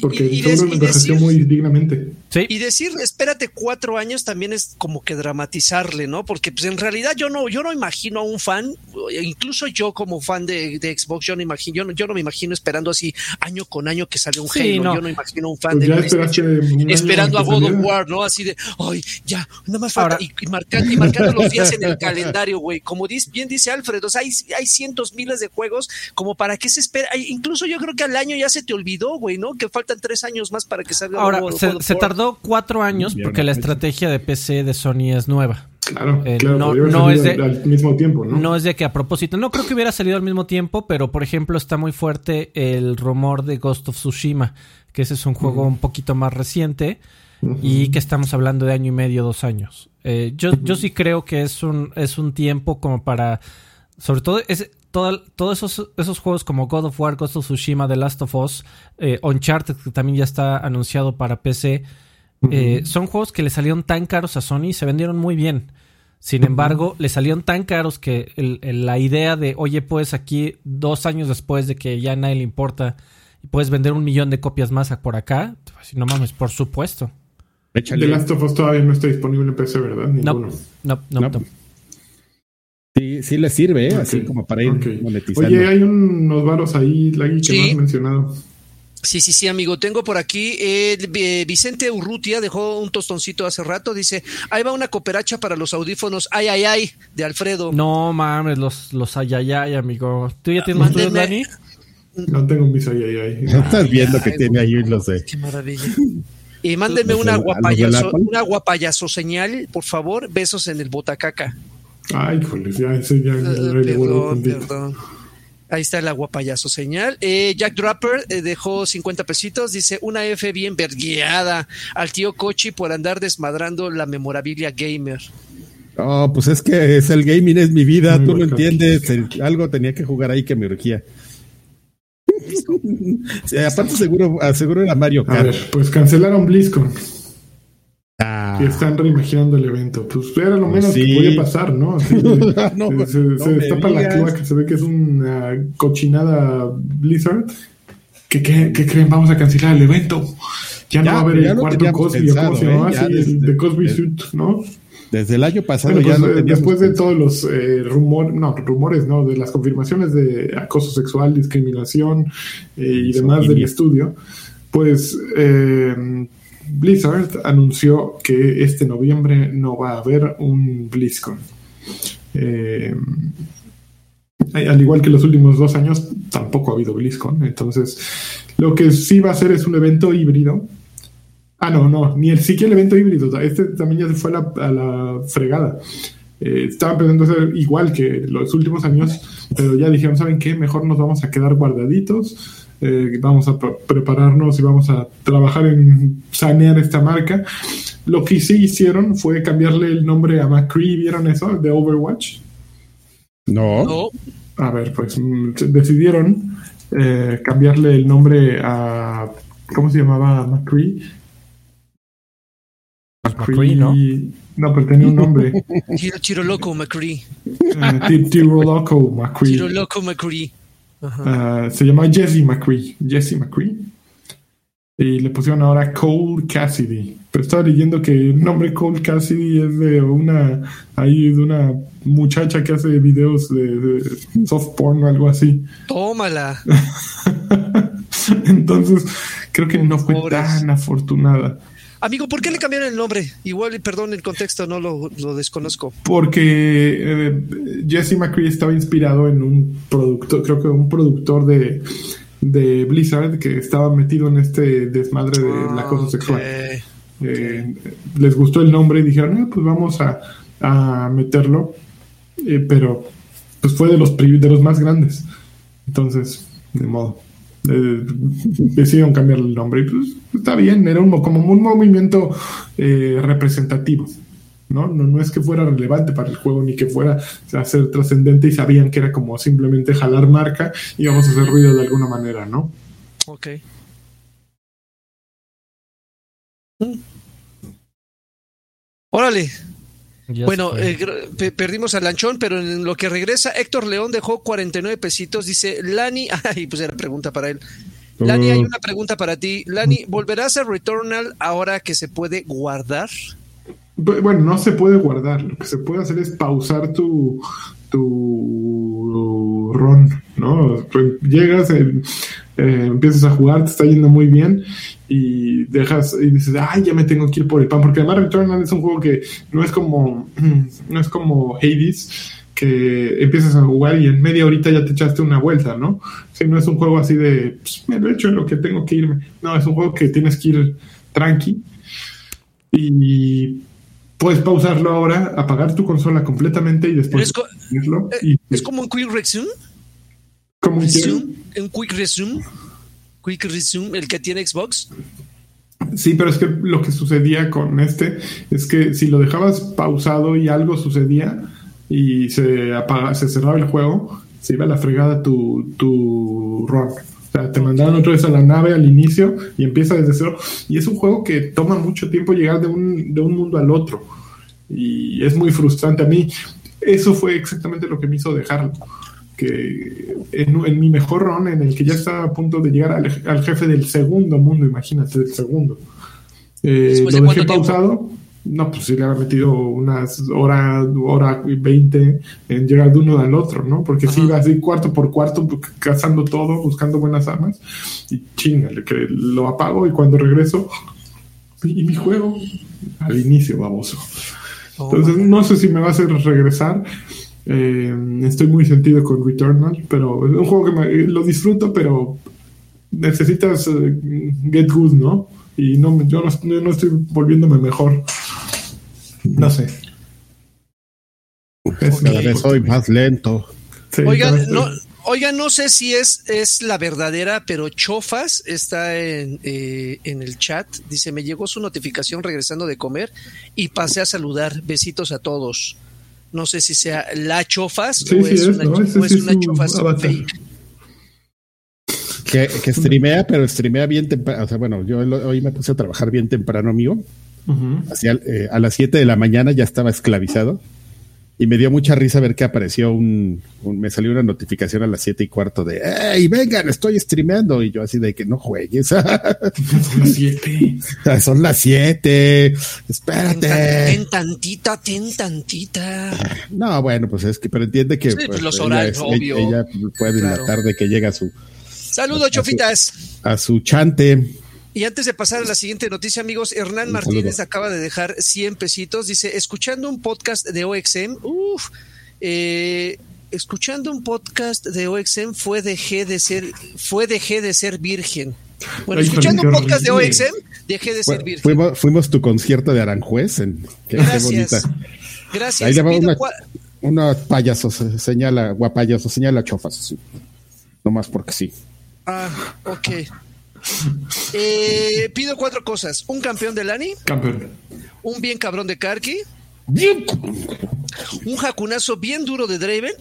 Porque y, y, muy dignamente. Y decir, espérate cuatro años también es como que dramatizarle, ¿no? Porque pues en realidad yo no, yo no imagino a un fan, incluso yo como fan de, Xbox, yo no imagino, yo no, yo no me imagino esperando así año con año que sale un Halo. Yo no imagino un fan pues de esperando a God of War, ¿no? Así de, ay, ya, nada más falta. y, marcando, y marcando los días en el [laughs] calendario, güey. Como bien dice Alfred, o sea, hay, hay cientos, miles de juegos, como para que se espera. Incluso yo creo que al año ya se te olvidó, güey, ¿no? Que faltan tres años más para que salga. Ahora, se tardó cuatro años porque la estrategia de PC de Sony es nueva. Claro, eh, no, es de, al mismo tiempo, ¿no? No es de que a propósito, no creo que hubiera salido al mismo tiempo, pero por ejemplo está muy fuerte el rumor de Ghost of Tsushima, que ese es un juego un poquito más reciente y que estamos hablando de año y medio, dos años. Eh, yo, yo sí creo que es un, es un tiempo como para, sobre todo, es, todos esos, esos juegos como God of War, Ghost of Tsushima, The Last of Us, eh, Uncharted, que también ya está anunciado para PC, eh, son juegos que le salieron tan caros a Sony y se vendieron muy bien. Sin embargo, le salieron tan caros que la idea de, oye, pues aquí dos años después de que ya a nadie le importa y puedes vender un millón de copias más por acá, pues, no mames, por supuesto. The Last of Us todavía no está disponible en PC, ¿verdad? No, no, no. Sí, sí le sirve, ¿eh? así como para ir monetizando. Oye, hay unos varos ahí, Lagui, que no has mencionado. Sí, sí, sí, amigo. Tengo por aquí eh, Vicente Urrutia dejó un tostoncito hace rato. Dice: Ahí va una cooperacha para los audífonos. Ay, ay, ay, de Alfredo. No mames, los, los ay, ay, ay, amigo. ¿Tú ya tienes los Dani? No tengo mis ay, ay, ay. No [laughs] estás viendo que tiene ahí los de. Qué maravilla. [laughs] Y mándenme una guapayazo, una guapayazo señal, por favor. Besos en el botacaca. Ay, joder, ya, ese ya, ya, uh, perdón, perdón. Ahí está el agua payaso señal. Eh, Jack Draper eh, dejó 50 pesitos. Dice una F bien vergueada al tío Cochi por andar desmadrando la memorabilia gamer. Oh, pues es que es el gaming es mi vida, tú lo entiendes. algo tenía que jugar ahí que me urgía. [laughs] aparte seguro, seguro era Mario Kart. A ver, pues cancelaron BlizzCon. Ah. Que están reimaginando el evento. Pues era lo pues menos que podía pasar, ¿no? [laughs] se, destapa la clava que se ve que es una cochinada Blizzard. ¿Qué, creen? Vamos a cancelar el evento. Ya, no va a haber el cuarto Cosby, ¿cómo se? ¿eh? el de Cosby Suit, ¿no? Desde el año pasado ya pues, eh, Después de todos los eh, rumores, no, rumores, no, de las confirmaciones de acoso sexual, discriminación y demás del estudio, pues eh, Blizzard anunció que este noviembre no va a haber un BlizzCon. Eh, al igual que los últimos dos años, tampoco ha habido BlizzCon. Entonces, lo que sí va a ser es un evento híbrido. Ah, no, no, ni el siquiera el evento híbrido. Este también ya se fue a la, fregada. Eh, estaban pensando hacer igual que los últimos años, pero ya dijeron, ¿saben qué? Mejor nos vamos a quedar guardaditos eh, vamos a prepararnos y vamos a trabajar en sanear esta marca. Lo que sí hicieron fue cambiarle el nombre a McCree, ¿vieron eso? De Overwatch. No. A ver, pues mm, decidieron eh, cambiarle el nombre a. ¿Cómo se llamaba McCree? McCree, ¿no? No, pero tenía un nombre. [laughs] Tiro, Loco McCree. Eh, Tiro Loco McCree. Tiro Loco McCree. Ah, se llama Jesse McCree. Jesse McCree. Y le pusieron ahora Cole Cassidy. Pero estaba leyendo que el nombre Cole Cassidy es de una ahí de una muchacha que hace videos de, soft porn o algo así. Tómala. [laughs] Entonces, creo que no fue tan afortunada. Amigo, ¿por qué le cambiaron el nombre? Igual, perdón, el contexto no lo, desconozco. Porque eh, Jesse McCree estaba inspirado en un productor, creo que un productor de, Blizzard que estaba metido en este desmadre de la cosa ah, sexual. Eh, les gustó el nombre y dijeron, ah, pues vamos a, meterlo. Eh, pero pues fue de los, de los más grandes. Entonces, de modo eh, decidieron cambiar el nombre. Y pues está bien, era un, como un movimiento eh, representativo. ¿no? ¿no? No es que fuera relevante para el juego ni que fuera a ser trascendente y sabían que era como simplemente jalar marca y vamos a hacer ruido de alguna manera, ¿no? Ok. Órale. Bueno, eh, perdimos a Lanchón, pero en lo que regresa, Héctor León dejó 49 pesitos. Dice Lani, [laughs] ay, pues era pregunta para él. Lani, hay una pregunta para ti. Lani, ¿volverás a Returnal ahora que se puede guardar? Bueno, no se puede guardar. Lo que se puede hacer es pausar tu, tu ron, ¿no? Llegas, eh, empiezas a jugar, te está yendo muy bien y dejas y dices, ay, ya me tengo que ir por el pan, porque además Returnal es un juego que no es como, [clears throat] no es como Hades, que empiezas a jugar y en media horita ya te echaste una vuelta, ¿no? Si no es un juego así de, pues, me lo he hecho en lo que tengo que irme. No, es un juego que tienes que ir tranqui y puedes pausarlo ahora, apagar tu consola completamente y después eh, es, como un quick resume. ¿Como un, un quick resume. Quick resume, el que tiene Xbox. Sí, pero es que lo que sucedía con este es que si lo dejabas pausado y algo sucedía y se apaga, se cerraba el juego, se iba a la fregada tu, tu run. O sea, te mandaron otra vez a la nave al inicio y empieza desde cero. Y es un juego que toma mucho tiempo llegar de un, de un mundo al otro. Y es muy frustrante a mí. Eso fue exactamente lo que me hizo dejarlo. Que en, mi mejor run, en el que ya estaba a punto de llegar al, jefe del segundo mundo, imagínate, del segundo. Eh, lo dejé pausado. No, pues sí le había metido unas hora, hora y veinte en llegar de uno al otro, ¿no? Porque si iba así cuarto por cuarto, cazando todo, buscando buenas armas, y chingale, que lo apago y cuando regreso, y mi juego, al inicio, baboso. Entonces, no sé si me va a hacer regresar. Eh, estoy muy sentido con Returnal, pero es un juego que lo disfruto, pero necesitas eh, get good, ¿no? Y no, yo no estoy volviéndome mejor. No sé. Cada vez soy más lento. oigan, no, oiga, no sé si es, es la verdadera, pero Chofas está en, eh, en el chat. Dice, me llegó su notificación regresando de comer y pasé a saludar. Besitos a todos. No sé si sea la Chofas o, es, una, Chofas fake. Que, que, streamea, pero streamea bien temprano. O sea, bueno, yo hoy me puse a trabajar bien temprano, amigo. Eh, a las 7 de la mañana ya estaba esclavizado. Y me dio mucha risa ver que apareció un, me salió una notificación a las 7 y cuarto de, ¡Ey, vengan, estoy streameando! Y yo así de que no juegues. [laughs] Son las 7. [laughs] Son las 7. Espérate. Ten tantita, ten tantita. No, bueno, pues es que, pero entiende que pues, pues, los horarios, ella, ella, puede en la tarde que llega a su. Saludos, chofitas. a su chante. Y antes de pasar a la siguiente noticia, amigos, Hernán Martínez acaba de dejar 100 pesitos. Dice, escuchando un podcast de OXM, uff, eh, escuchando un podcast de OXM fue dejé de ser, fue dejé de ser virgen. Bueno, escuchando un podcast de OXM, dejé de ser virgen. Fuimos, fuimos, tu concierto de Aranjuez. En, Gracias. Gracias. Ahí le una, una payaso señala, guapayaso señala chofas. No más porque sí. Ah, ok. Eh, pido cuatro cosas: un campeón de Lani, campeón, un bien cabrón de Karki, un jacunazo bien duro de Draven,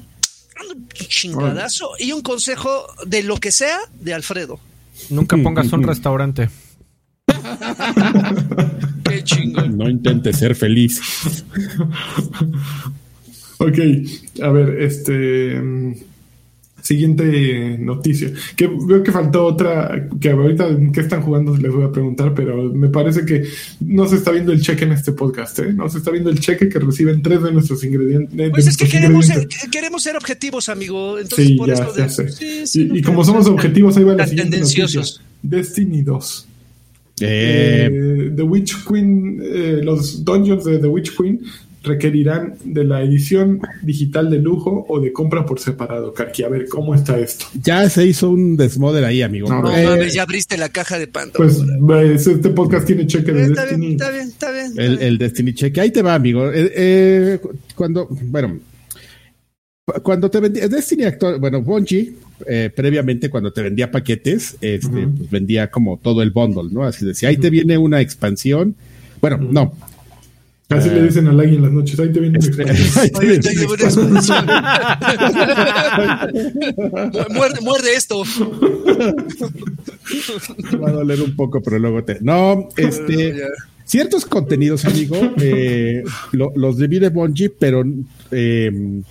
un chingadazo y un consejo de lo que sea de Alfredo. Nunca pongas un restaurante. Qué chingón. No intentes ser feliz. ok, a ver, este. Siguiente noticia. Que veo que faltó otra, que ahorita que están jugando les voy a preguntar, pero me parece que no se está viendo el cheque en este podcast, ¿eh? No se está viendo el cheque que reciben tres de nuestros ingredientes. Pues es que queremos ser, queremos ser, objetivos, amigo. Entonces, sí, por ya, sé. y, como somos objetivos, ahí va la siguiente noticia. Destiny 2. Eh. Eh, The Witch Queen, eh, los dungeons de The Witch Queen requerirán de la edición digital de lujo o de compra por separado, Karki. A ver, ¿cómo está esto? Ya se hizo un desmoder ahí, amigo. No, eh, ya abriste la caja de pan. Pues, este podcast tiene cheque de está Destiny. Bien, está bien, está bien. el, Destiny cheque. Ahí te va, amigo. Eh, eh, cuando, bueno, cuando te vendía Destiny actual, bueno, Bungie, previamente cuando te vendía paquetes, este, pues vendía como todo el bundle, ¿no? Así decía, ahí te viene una expansión. Bueno, no, Así le dicen a Lagui en las noches. Ahí te viene muerde, muerde esto. va a doler un poco, pero luego te. No, este. ciertos contenidos, amigo, eh, los divide Bungie, pero eh,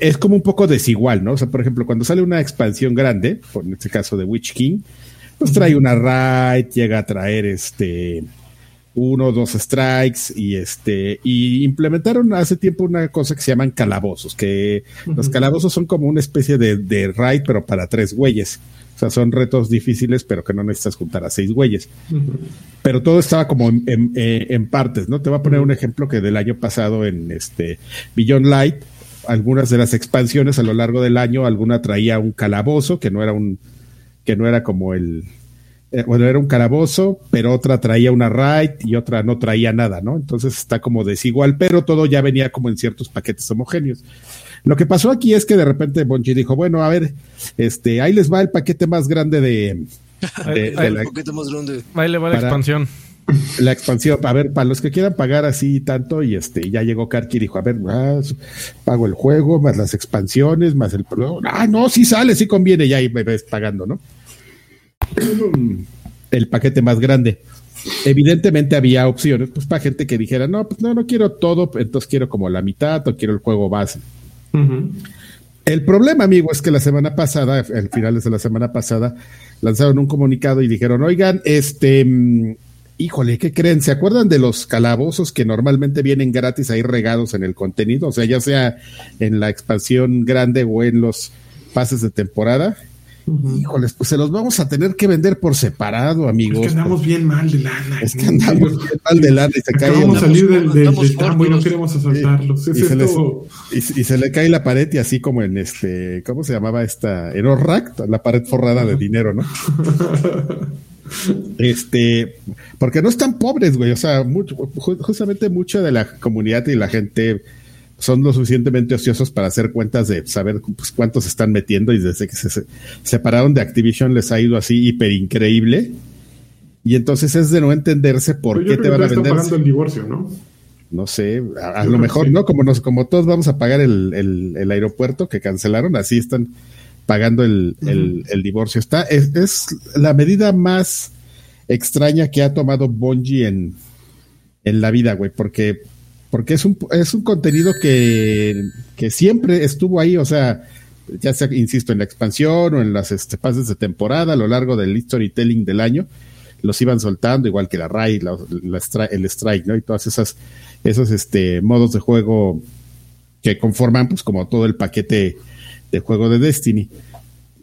es como un poco desigual, ¿no? O sea, por ejemplo, cuando sale una expansión grande, por en este caso de Witch King, pues trae una raid, llega a traer este uno dos strikes y este y implementaron hace tiempo una cosa que se llaman calabozos, que los calabozos son como una especie de, de raid pero para tres güeyes. O sea, son retos difíciles, pero que no necesitas juntar a seis güeyes. Pero todo estaba como en, eh, en, partes, ¿no? Te voy a poner un ejemplo que del año pasado en este Beyond Light, algunas de las expansiones a lo largo del año, alguna traía un calabozo, que no era un, que no era como el, eh, bueno, era un calabozo, pero otra traía una raid y otra no traía nada, ¿no? Entonces está como desigual, pero todo ya venía como en ciertos paquetes homogéneos. Lo que pasó aquí es que de repente Bonchi dijo, bueno, a ver, este, ahí les va el paquete más grande de, [laughs] de, la, paquete más grande. Ahí le va la expansión. La expansión, a ver, para los que quieran pagar así tanto, y este, ya llegó Karki y dijo, a ver, ah, pago el juego, más las expansiones, más el ah, no, sí sale, sí conviene, ya ahí me ves pagando, ¿no? El paquete más grande. Evidentemente había opciones, pues para gente que dijera, no, pues no, no quiero todo, entonces quiero como la mitad o quiero el juego base. El problema, amigo, es que la semana pasada, al finales de la semana pasada, lanzaron un comunicado y dijeron, oigan, este, mm, híjole, ¿qué creen? ¿Se acuerdan de los calabozos que normalmente vienen gratis ahí regados en el contenido? O sea, ya sea en la expansión grande o en los pases de temporada. Híjoles, pues se los vamos a tener que vender por separado, amigos. Es que andamos bien mal de lana. Es que andamos bien mal de lana y se cae. Vamos a salir del, del, y no queremos asaltarlos. y, se y, se le cae la pared y así como en este, ¿cómo se llamaba esta? En Orrack, la pared forrada de dinero, ¿no? [laughs] este, porque no están pobres, güey. O sea, mucho, justamente mucha de la comunidad y la gente son lo suficientemente ociosos para hacer cuentas de saber pues, cuántos están metiendo y desde que se separaron de Activision les ha ido así hiper increíble. Y entonces es de no entenderse por qué te van a vender. pagando el divorcio, ¿no? No sé, a, lo mejor, ¿no? Como nos, como todos vamos a pagar el, el, aeropuerto que cancelaron, así están pagando el, el divorcio. Está, es, es, la medida más extraña que ha tomado Bungie en, en la vida, güey, porque porque es un, es un contenido que, que siempre estuvo ahí, o sea, ya sea, insisto, en la expansión o en las este, pases de temporada a lo largo del storytelling del año, los iban soltando, igual que la raid, la, el strike, ¿no? Y todas esas, esos este, modos de juego que conforman, pues, como todo el paquete de juego de Destiny.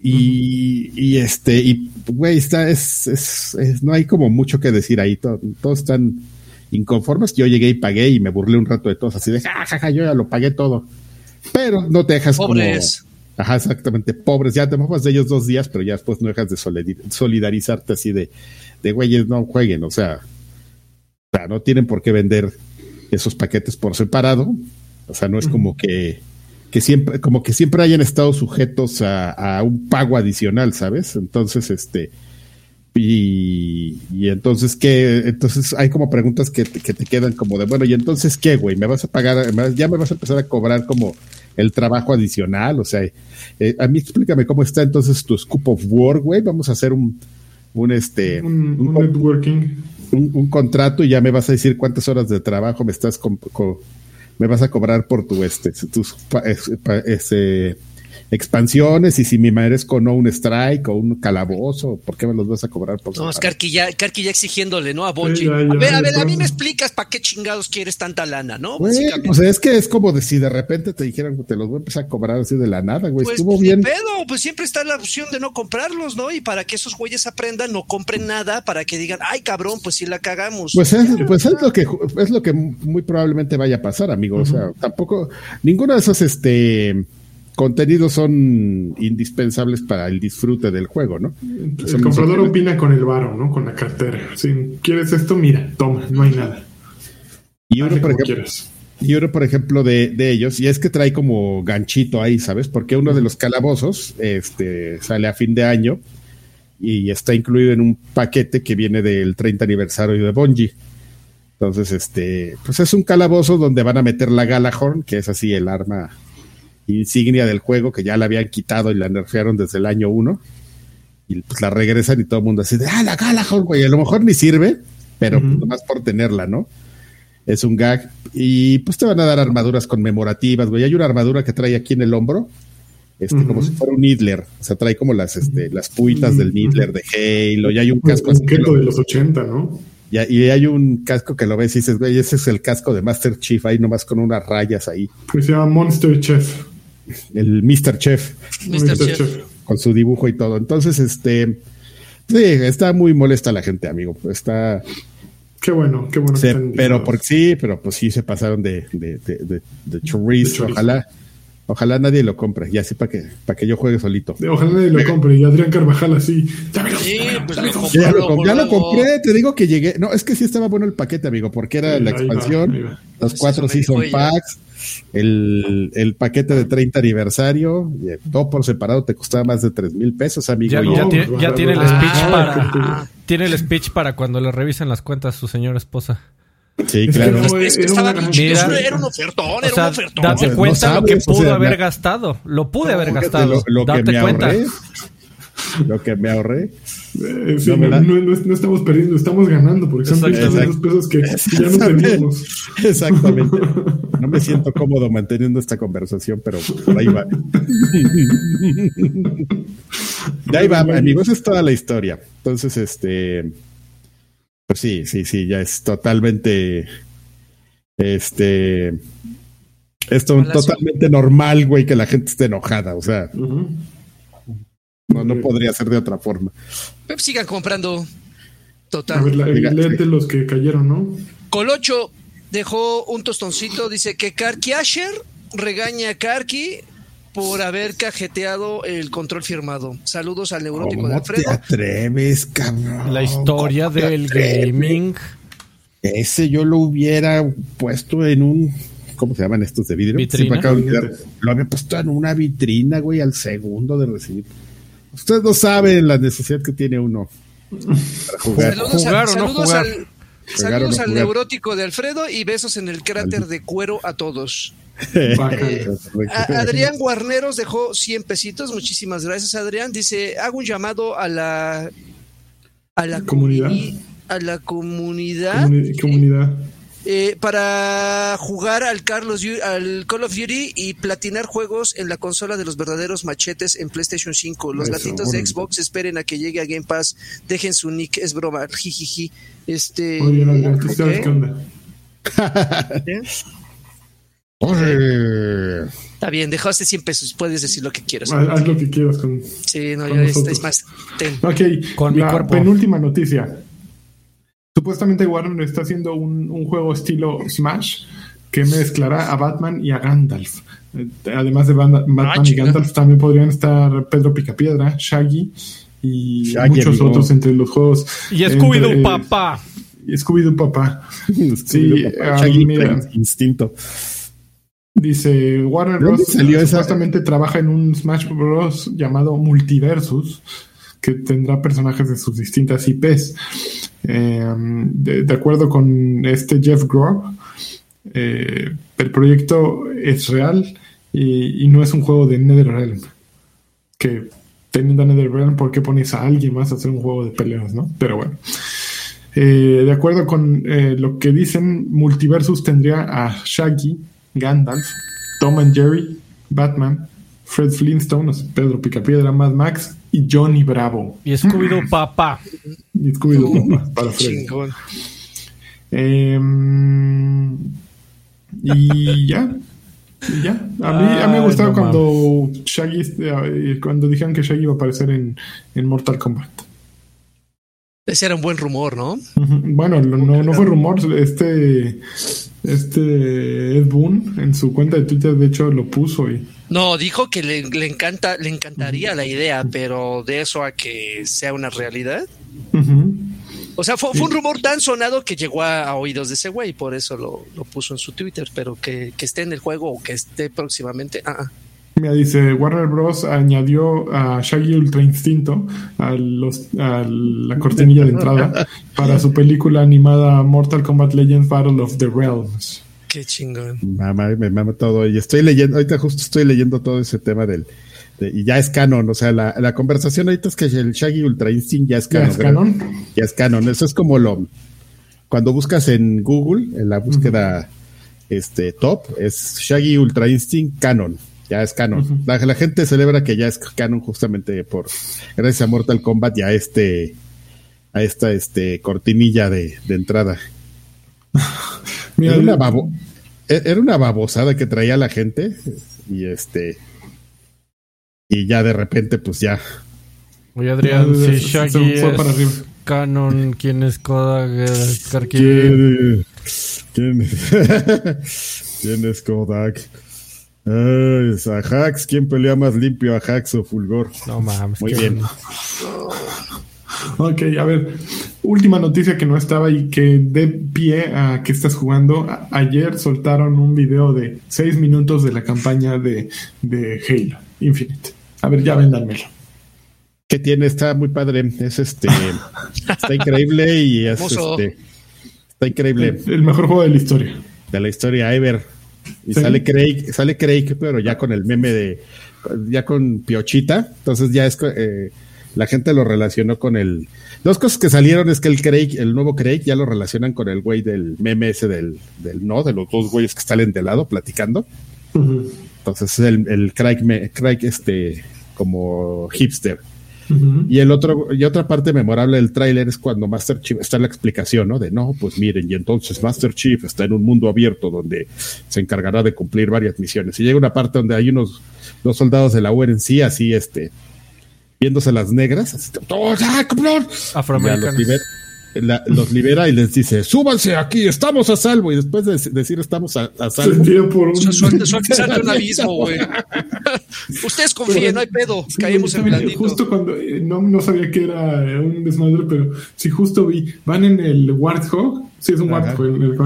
Y, y este, y, güey, está, es, es, no hay como mucho que decir ahí, todos están inconformes. Yo llegué y pagué y me burlé un rato de todos, así de jajaja, yo ya lo pagué todo. Pero no te dejas pobres. Ajá, exactamente, pobres. Ya te mojas de ellos dos días, pero ya después no dejas de solidarizarte así de, de güeyes, no jueguen, o sea, o sea, no tienen por qué vender esos paquetes por separado. O sea, no es como que, que siempre, como que siempre hayan estado sujetos a, a un pago adicional, ¿sabes? Entonces, este, y, y, entonces, ¿qué? Entonces hay como preguntas que, que, te quedan como de, bueno, ¿y entonces qué, güey? ¿Me vas a pagar? ¿Ya me vas a empezar a cobrar como el trabajo adicional? O sea, eh, a mí explícame cómo está entonces tu scoop of work, güey. Vamos a hacer un, un este... Un, un, networking. Un, contrato y ya me vas a decir cuántas horas de trabajo me estás... me vas a cobrar por tu, este, tus... Ese, expansiones y si me merezco no un strike o un calabozo, ¿por qué me los vas a cobrar? Por no, es Karki ya, exigiéndole, ¿no? A Bonji. a ver, a ver, a mí me explicas para qué chingados quieres tanta lana, ¿no? o sea, es que es como de si de repente te dijeran que te los voy a empezar a cobrar así de la nada, güey. Pues, Estuvo bien. Pedo, pues siempre está la opción de no comprarlos, ¿no? Y para que esos güeyes aprendan, no compren nada, para que digan, ay cabrón, pues si la cagamos. Pues es, pues es lo que es lo que muy probablemente vaya a pasar, amigo. O sea, tampoco, ninguno de esos este contenidos son indispensables para el disfrute del juego, ¿no? El comprador opina con el varo, ¿no? Con la cartera. Si quieres esto, mira, toma, no hay nada. Y uno, por ejemplo, y uno, por ejemplo, de, de, ellos, y es que trae como ganchito ahí, ¿sabes? Porque uno de los calabozos este, sale a fin de año y está incluido en un paquete que viene del 30 aniversario de Bungie. Entonces, este, pues es un calabozo donde van a meter la Galahorn, que es así el arma insignia del juego que ya la habían quitado y la nerfearon desde el año 1. Y pues la regresan y todo el mundo así de, ah, la Galahorn, güey, a lo mejor ni sirve, pero nomás por tenerla, ¿no? Es un gag. Y pues te van a dar armaduras conmemorativas, güey. Hay una armadura que trae aquí en el hombro, este, como si fuera un Nidler. O sea, trae como las, este, las puitas del Nidler de Halo. Y hay un casco Un de los 80, ¿no? Y, y hay un casco que lo ves y dices, güey, ese es el casco de Master Chief, ahí nomás con unas rayas ahí. Que se llama Monster Chef. El Mr. Chef. Mr. Chef. Con su dibujo y todo. Entonces, este. Sí, está muy molesta la gente, amigo. Está. Qué bueno, qué bueno. se- que estén pero indignados. por sí, pero pues sí se pasaron de, de, de, de, de chorizo. De chorizo. Ojalá, ojalá nadie lo compre. Y así para que, para que yo juegue solito. Ojalá nadie lo compre. Y Adrián Carvajal así. Sí, pues Ya lo, ya compré, te digo que llegué. No, es que sí estaba bueno el paquete, amigo, porque era Sí, la va, expansión, va. los cuatro dijo ella. packs, el, el paquete de 30 aniversario, y todo por separado te costaba más de 3 mil pesos, amigo. Ya, No, tiene, ya va, tiene el speech va, para tiene el speech para cuando le revisen las cuentas a su señora esposa. Sí, Es que claro. no, Es que Era estaba Mira. era un ofertón, O era sea, un ofertón. date No cuenta sabes, lo que o pudo sea, haber gastado. Lo pude haber gastado. Lo, lo que date me cuenta. ahorré, lo que me ahorré. Eh, sí, No estamos perdiendo, estamos ganando, porque son. 500 pesos que, que ya no Exactamente. teníamos. [laughs] Exactamente. No me siento [laughs] cómodo manteniendo esta conversación, pero por ahí va. [laughs] De ahí va, amigos, esa es toda la historia. Entonces, este, pues sí, sí, sí, ya es totalmente, este, esto Palacio. totalmente normal, güey, que la gente esté enojada. O sea, Ujú. No, no podría ser de otra forma. Pues sigan comprando. A Total. ver, la, Diga, léete los que cayeron, ¿no? Colocho dejó un tostoncito, dice que Karki Asher regaña a Karki por haber cajeteado el control firmado. Saludos al neurótico de ¿Cómo te Alfredo. atreves, cabrón? La historia ¿Cómo te del gaming. Ese yo lo hubiera puesto en un. ¿Cómo se llaman estos de vidrio? Vitrina. Sí, me acabo de olvidar. Lo había puesto en una vitrina, güey, al segundo de recibir. Ustedes no saben la necesidad que tiene uno para jugar. Saludos, Jugar al, o no saludos jugar. al, Jugar o saludos no al jugar. neurótico de Alfredo y besos en el cráter de cuero a todos. A- Adrián Guarneros dejó 100 pesitos. Muchísimas gracias, Adrián. Dice, hago un llamado a la a la Comunidad. comuni- a la comunidad Comuni- comunidad. Eh, para jugar al, Carlos, al Call of Duty y platinar juegos en la consola de los verdaderos machetes en PlayStation 5. Los Eso, gatitos de órale. Xbox esperen a que llegue a Game Pass. Dejen su nick, es broma. [laughs] Jijiji. Este. Tú sabes qué onda. Oye, Está bien, dejaste 100 pesos. Puedes decir lo que quieras. Haz, haz lo que quieras con. Sí, no, con ya es, nosotros. es más. ten. Ok, Con mi la cuerpo. penúltima noticia. Supuestamente Warner está haciendo un, un juego estilo Smash que mezclará a Batman y a Gandalf. Eh, Además de Banda- Batman y Ah. Gandalf, también podrían estar Pedro Picapiedra, Shaggy y Shaggy, muchos amigo. otros entre los juegos. Y Scooby-Doo, papá. y Scooby-Doo, papá. Scooby-Doo, papá, ah, Shaggy mira. Instinto. Dice Warner ¿De dónde Bros. salió esa- supuestamente trabaja en un Smash Bros. llamado Multiversus que tendrá personajes de sus distintas IPs. Eh, de, de acuerdo con este Jeff Groh, eh, el proyecto es real y, y no es un juego de NetherRealm. Que teniendo NetherRealm, ¿por qué pones a alguien más a hacer un juego de peleas, no? Pero bueno. Eh, de acuerdo con eh, lo que dicen, Multiversus tendría a Shaggy, Gandalf, Tom and Jerry, Batman, Fred Flintstone, Pedro Picapiedra, Mad Max y Johnny Bravo. Y Scooby-Doo, [clears throat] papá. Y Scooby-Doo, papá, [laughs] para Fred. Chingón. Em, y ya. Y ya. A mí, a mí me Ay, gustaba no cuando Shaggy, eh, cuando dijeron que Shaggy iba a aparecer en, en Mortal Kombat. Ese era un buen rumor, ¿no? Bueno, no, no fue rumor. Este, este Ed Boon en su cuenta de Twitter, de hecho, lo puso y No, dijo que le, le encanta, le encantaría la idea, pero de eso a que sea una realidad. O sea, fue, fue un rumor tan sonado que llegó a, a oídos de ese güey, por eso lo, lo puso en su Twitter, pero que, que esté en el juego o que esté próximamente. ah, Mira, dice Warner Bros. añadió a Shaggy Ultra Instinto a, los, a la cortinilla de entrada para su película animada Mortal Kombat Legends Battle of the Realms. Qué chingón. Mamá, me mama todo. Y estoy leyendo, ahorita justo estoy leyendo todo ese tema del. de- y ya es canon, o sea, la, la conversación ahorita es que el Shaggy Ultra Instinct ya es ¿Ya canon. es ¿verdad? canon? Ya es canon. Eso es como lo. cuando buscas en Google, en la búsqueda este top, es Shaggy Ultra Instinct Canon. Ya es canon. la, la, gente celebra que ya es canon justamente por gracias a Mortal Kombat y a este a esta este cortinilla de, de entrada. [laughs] era, una babo, e, era una babosada que traía la gente y este y ya de repente pues ya Oye Adrián, si Shaggy es canon, ¿quién es Kodak? ¿Quién, ¿Quién, [laughs] ¿Quién es Kodak? Ay, a Hax, ¿quién pelea más limpio a Hax o Fulgor? No mames. Muy bien. Ok, a ver, última noticia que no estaba y que de pie a que estás jugando. ayer soltaron un video de 6 minutos de la campaña de, de Halo Infinite. A ver, ya véndanmelo. ¿Qué tiene? Está muy padre. Es este. está increíble y es este. Está increíble. El, mejor juego de la historia. De la historia ever. Y sale Craig, sale Craig, pero ya con el meme de, ya con Piochita, entonces ya es, eh, la gente lo relacionó con el, dos cosas que salieron es que el Craig, el nuevo Craig, ya lo relacionan con el güey del meme ese del, del no, de los dos güeyes que salen de lado platicando. Entonces el, el Craig, me, Craig este, como hipster. Y el otro, y otra parte memorable del tráiler es cuando Master Chief está en la explicación, ¿no? De no, pues miren, y entonces Master Chief está en un mundo abierto donde se encargará de cumplir varias misiones. Y llega una parte donde hay unos dos soldados de la UNC así, este, viéndose las negras, así, ¡Oh, Afroamericanos los libera y les dice, súbanse aquí, estamos a salvo. Y después de decir estamos a, salvo. Por un... Suerte, suerte, un [laughs] abismo, güey. [laughs] Ustedes confíen, no hay pedo. Caímos en blandito. Justo cuando, eh, no, no sabía que era un desmadre, pero sí justo vi, van en el Warthog Sí, es un guapo el, el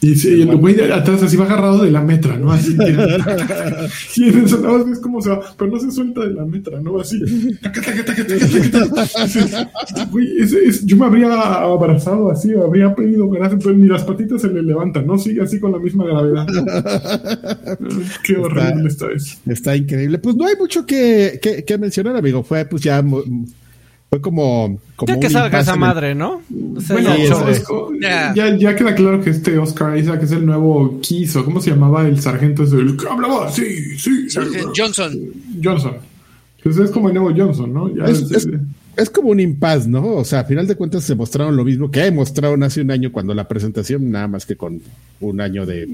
Y, y el güey atrás así va agarrado de la metra, ¿no? Así. [laughs] y en eso nada más ves cómo se va, pero no se suelta de la metra, ¿no? Así. yo me habría abrazado así, habría pedido gracias, pero ni las patitas se le levantan, ¿no? Sigue así con la misma gravedad. [laughs] Qué horrible está, eso. Está increíble. Pues no hay mucho que, que, que mencionar, amigo. Fue pues ya fue como. como que salga esa madre, ¿no? bueno, ya, ya, queda claro que este Oscar Isaac es el nuevo Kiso. ¿Cómo se llamaba el sargento? Es el que hablaba, sí, sí. Johnson. Johnson. Pues es como el nuevo Johnson, ¿no? es, como un impas, ¿no? O sea, a final de cuentas se mostraron lo mismo que mostraron hace un año cuando la presentación, nada más que con un año de,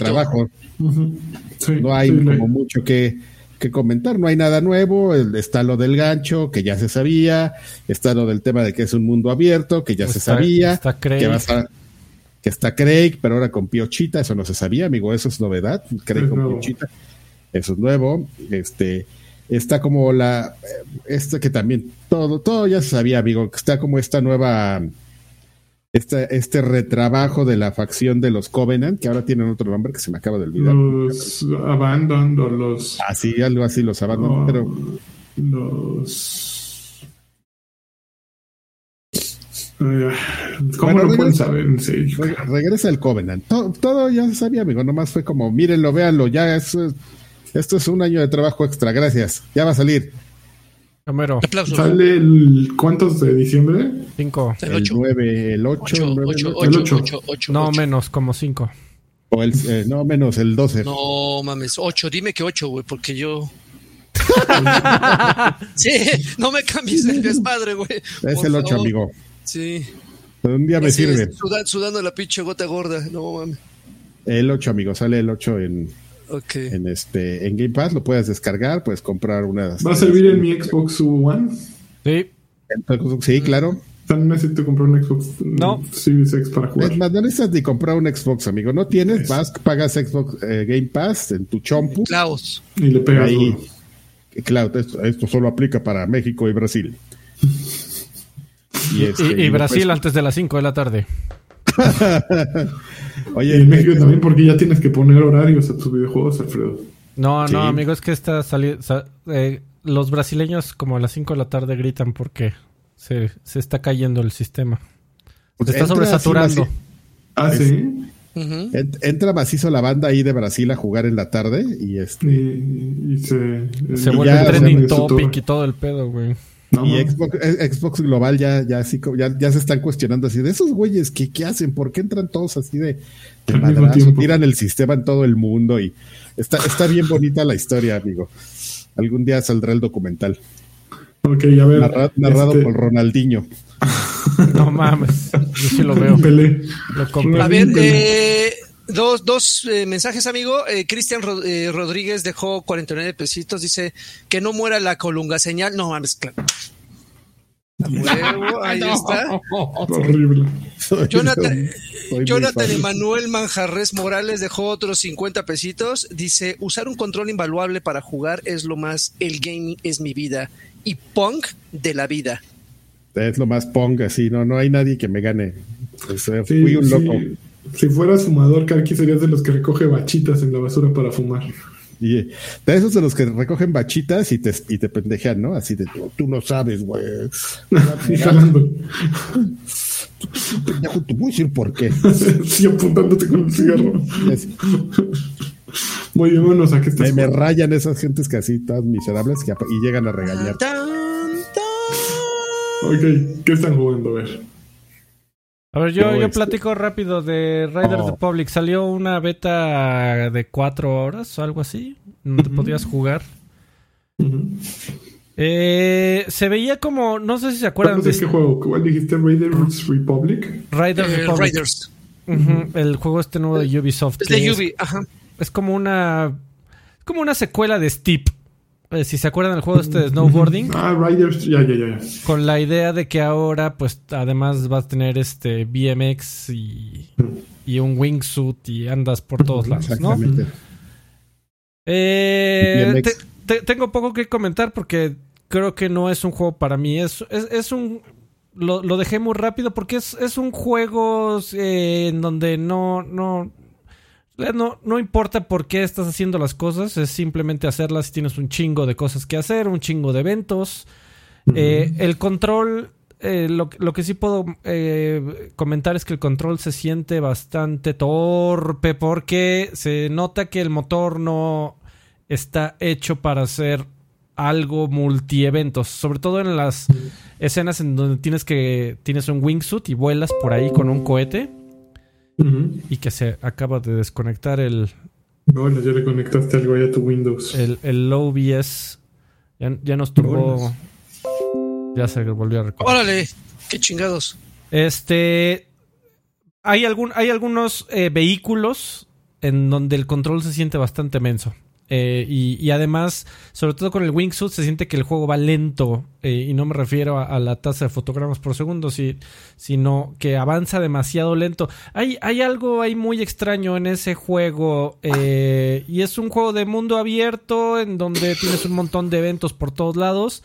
trabajo. no hay como mucho que que comentar, no hay nada nuevo, está lo del gancho, que ya se sabía, está lo del tema de que es un mundo abierto, que ya se sabía, que, que está Craig, pero ahora con Piochita, eso no se sabía, amigo, eso es novedad, Craig con Piochita, eso es nuevo, este, está como la, este que también, todo, todo ya se sabía, amigo, que está como esta nueva este, este retrabajo de la facción de los Covenant, que ahora tienen otro nombre que se me acaba de olvidar. Los Abandon o los. Así, algo así, los Abandon, pero. Los. ¿Cómo lo pueden saber? regresa el Covenant. Todo, ya se sabía, amigo. Nomás fue como, mírenlo, véanlo. Ya es, esto es un año de trabajo extra. Gracias. Ya va a salir. Número. ¿Sale el cuántos de diciembre? 5. El 9, el 8. el 8. No, menos, como 5. O el, eh, no, menos, el 12. No mames, 8. Dime que 8, güey, porque yo. [laughs] sí, no me cambies el desmadre, güey. Es el 8, amigo. Sí. un día me sirve. Sudando la pinche gota gorda, no mames. El 8, amigo, sale el 8 en Okay. En este, en Game Pass lo puedes descargar, puedes comprar unas. ¿Va a servir en mi Xbox One? Sí. Sí, claro. También necesito comprar un Xbox no. Series X para jugar. no necesitas ni comprar un Xbox, amigo. No tienes, vas, pagas Xbox eh, Game Pass en tu chompu. Klaus. Y le pegas. Ahí, Cloud, esto, solo aplica para México y Brasil. [laughs] y, este, Brasil antes de las 5 de la tarde. [laughs] Oye, en México también porque ya tienes que poner horarios a tus videojuegos, Alfredo. No, no, amigo, es que está saliendo... Eh, los brasileños como a las 5 de la tarde gritan porque se, se está cayendo el sistema. Se está sobresaturando. Ah, sí. Entra macizo la banda ahí de Brasil a jugar en la tarde y este y, se, se vuelve trending topic y todo el pedo, güey. Y Xbox, Global ya, ya así ya, ya se están cuestionando así de esos güeyes que qué hacen, por qué entran todos así de, de tiran el sistema en todo el mundo y está, está bien bonita la historia, amigo. Algún día saldrá el documental. Ok, a ver. narrado este por Ronaldinho. [laughs] no mames, yo sí lo veo. a ver, eh, dos, dos eh, mensajes, amigo. Eh, Cristian eh, Rodríguez dejó 49 pesitos. Dice que no muera la colunga señal. No mames, claro. ahí [laughs] está. Horrible. Jonathan, Jonathan Emanuel Manjarres Morales dejó otros 50 pesitos. Dice: Usar un control invaluable para jugar es lo más. El gaming es mi vida. Y punk de la vida. Es lo más punk, así. No, no hay nadie que me gane. fui un loco. Si fueras fumador, Karki, serías de los que recoge bachitas en la basura para fumar. Y de esos de los que recogen bachitas y te, y te pendejean, ¿no? Así de, tú no sabes, güey. [laughs] y jalando. Pendejo, te voy a decir por qué. [laughs] sí, apuntándote con el cigarro. Muy bien, bueno, ¿a qué estás? Me, me, rayan esas gentes que así, todas miserables, que, y llegan a regañar. Ok, ¿qué están jugando? A ver. A ver, yo, yo este platico rápido de Riders oh. Republic. Salió una beta de cuatro horas o algo así, donde podías jugar. eh, se veía como, no sé si se acuerdan de... qué juego? ¿Cuál dijiste? Raiders Republic. Riders eh, Republic. Riders. El juego este nuevo de Ubisoft. Es de Ubi, ajá. Es como una... Es como una secuela de Steep. Eh, si se acuerdan del juego este de snowboarding. Ah, Riders, ya, ya, ya. Con la idea de que ahora, pues, además vas a tener este BMX y, y un wingsuit y andas por todos lados, ¿no? Eh, tengo poco que comentar porque creo que no es un juego para mí. Es, es, un. Lo, lo, dejé muy rápido porque es, es un juego eh, en donde no, no, no, no importa por qué estás haciendo las cosas, es simplemente hacerlas si tienes un chingo de cosas que hacer, un chingo de eventos. Eh, el control, eh, lo, que sí puedo eh, comentar es que el control se siente bastante torpe porque se nota que el motor no está hecho para hacer algo multi-eventos, sobre todo en las escenas en donde tienes que tienes un wingsuit y vuelas por ahí con un cohete y que se acaba de desconectar el. Bueno, ya le conectaste algo ahí a tu Windows. El, el OBS ya, ya nos tuvo. Ya se volvió a recordar. Órale, qué chingados. Este. Hay, algún, hay algunos eh, vehículos en donde el control se siente bastante menso. Eh, y, además, sobre todo con el wingsuit, se siente que el juego va lento. Eh, y no me refiero a, la tasa de fotogramas por segundo, sino que avanza demasiado lento. Hay, hay algo ahí muy extraño en ese juego. Eh, y es un juego de mundo abierto en donde tienes un montón de eventos por todos lados.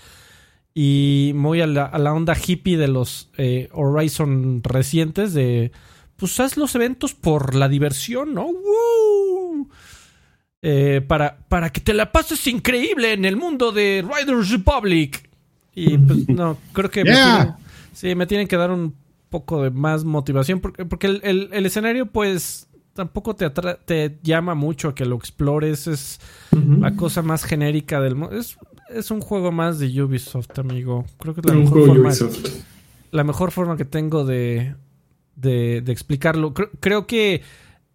Y muy a la, a la onda hippie de los Horizon recientes. De pues haz los eventos por la diversión, ¿no? Eh, para, para que te la pases increíble en el mundo de Riders Republic. Y pues [laughs] no, creo que me, tienen, sí, me tienen que dar un poco de más motivación porque, porque el, el, escenario pues tampoco te, te llama mucho a que lo explores, es la cosa más genérica del mundo. Es, es un juego más de Ubisoft, amigo. Creo que es la, mejor forma, la mejor forma que tengo de, de, de explicarlo. creo que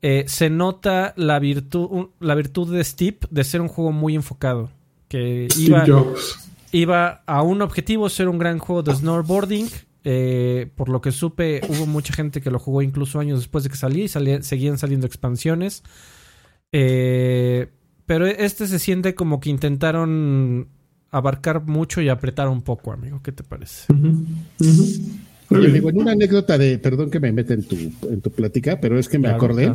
eh, se nota la virtud, la virtud de Steep de ser un juego muy enfocado. Que iba, iba a un objetivo, ser un gran juego de snowboarding. Eh, por lo que supe, hubo mucha gente que lo jugó incluso años después de que salía y seguían saliendo expansiones. Eh, pero este se siente como que intentaron abarcar mucho y apretar un poco, amigo. ¿Qué te parece? Oye, amigo, en una anécdota de, perdón que me meta en tu, en tu plática, pero es que me acordé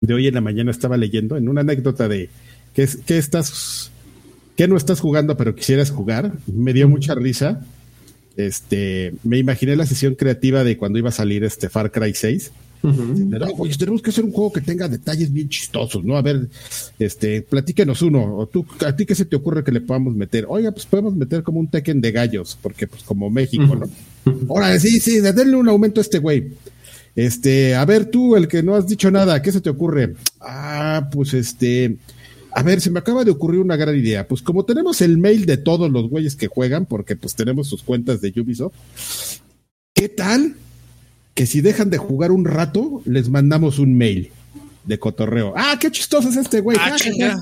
de hoy en la mañana estaba leyendo, en una anécdota de que, que estás, que no estás jugando, pero quisieras jugar, me dio mucha risa. Este, me imaginé la sesión creativa de cuando iba a salir este Far Cry 6. Tenemos que hacer un juego que tenga detalles bien chistosos, ¿no? A ver, este, platíquenos uno, o tú, ¿a ti qué se te ocurre que le podamos meter? Oiga, pues podemos meter como un Tekken de gallos, porque pues como México, ¿no? Ahora, sí, sí, denle un aumento a este güey. Este, a ver tú, el que no has dicho nada, ¿qué se te ocurre? Ah, pues este, a ver, se me acaba de ocurrir una gran idea. Pues como tenemos el mail de todos los güeyes que juegan, porque pues tenemos sus cuentas de Ubisoft, ¿qué tal que si dejan de jugar un rato, les mandamos un mail de cotorreo? Ah, qué chistoso es este güey. Ah, chinga.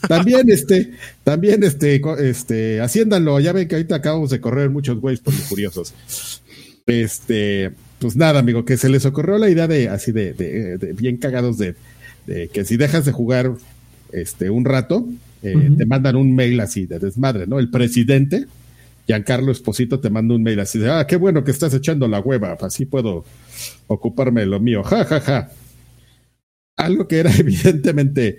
[laughs] También, este, también, este, este, haciéndalo, ya ven que ahorita acabamos de correr muchos güeyes por los curiosos. Este, pues nada, amigo, que se les ocurrió la idea de, así de, de, de bien cagados de, de, que si dejas de jugar, este, un rato, eh, uh -huh. te mandan un mail así de desmadre, ¿no? El presidente, Giancarlo Esposito, te manda un mail así de, ah, qué bueno que estás echando la hueva, así puedo ocuparme de lo mío, ja, ja, ja. Algo que era [laughs] evidentemente,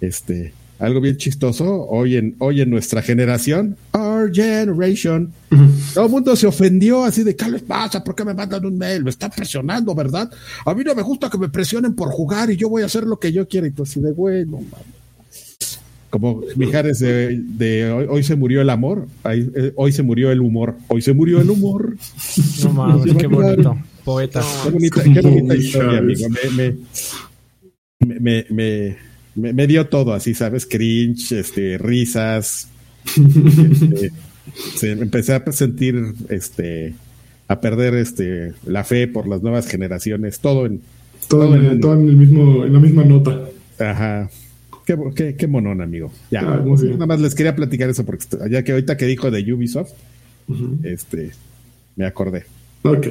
este, algo bien chistoso hoy en, hoy en nuestra generación, our generation, todo el mundo se ofendió así de, ¿qué les pasa? ¿Por qué me mandan un mail? Me están presionando, ¿verdad? A mí no me gusta que me presionen por jugar y yo voy a hacer lo que yo quiera. Y tú así de, bueno, mames. Como Mijares de, de hoy, hoy, se murió el amor, hoy, eh, hoy, se murió el humor, hoy se murió el humor. No mames, qué [laughs] bonito. Poeta. Qué bonita, qué bonita historia, amigo. Me, me, me, me me, me, dio todo así, ¿sabes? Cringe, este, risas. [laughs] este, se, empecé a sentir, este, a perder este, la fe por las nuevas generaciones, todo en... Todo, todo, en, todo en, el mismo, en la misma nota. Ajá. Qué, qué, qué monón, amigo. Ya, ah, nada más les quería platicar eso porque ya que ahorita que dijo de Ubisoft, uh -huh. este, me acordé. Ok,